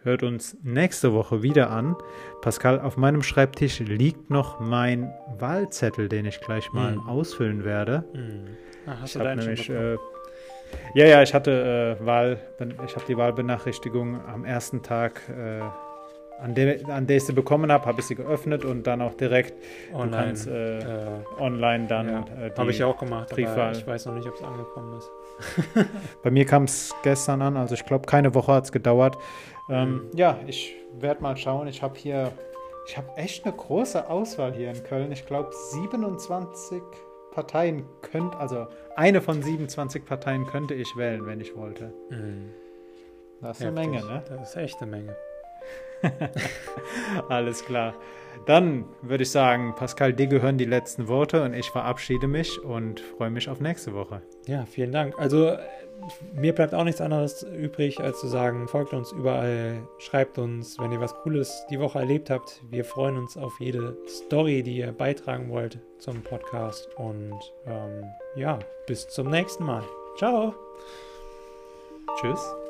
hört uns nächste Woche wieder an. Pascal, auf meinem Schreibtisch liegt noch mein Wahlzettel, den ich gleich mal mhm. ausfüllen werde. Mhm. Hast ich deinen nämlich, äh, Ja, ja, ich hatte äh, Wahl, ich habe die Wahlbenachrichtigung am ersten Tag, äh, an, der, an der ich sie bekommen habe, habe ich sie geöffnet und dann auch direkt online, kannst, äh, äh, online dann. Ja, äh, habe ich auch gemacht, Briefwahl. aber ich weiß noch nicht, ob es angekommen ist. *laughs* *laughs* Bei mir kam es gestern an, also ich glaube, keine Woche hat es gedauert. Ähm, mhm. Ja, ich werde mal schauen. Ich habe hier, ich habe echt eine große Auswahl hier in Köln. Ich glaube, 27 Parteien könnte, also eine von 27 Parteien könnte ich wählen, wenn ich wollte. Mhm. Das ist Heftig. eine Menge, ne? Das ist echt eine Menge. *laughs* Alles klar. Dann würde ich sagen, Pascal, dir gehören die letzten Worte und ich verabschiede mich und freue mich auf nächste Woche. Ja, vielen Dank. Also mir bleibt auch nichts anderes übrig, als zu sagen, folgt uns überall, schreibt uns, wenn ihr was Cooles die Woche erlebt habt. Wir freuen uns auf jede Story, die ihr beitragen wollt zum Podcast. Und ähm, ja, bis zum nächsten Mal. Ciao. Tschüss.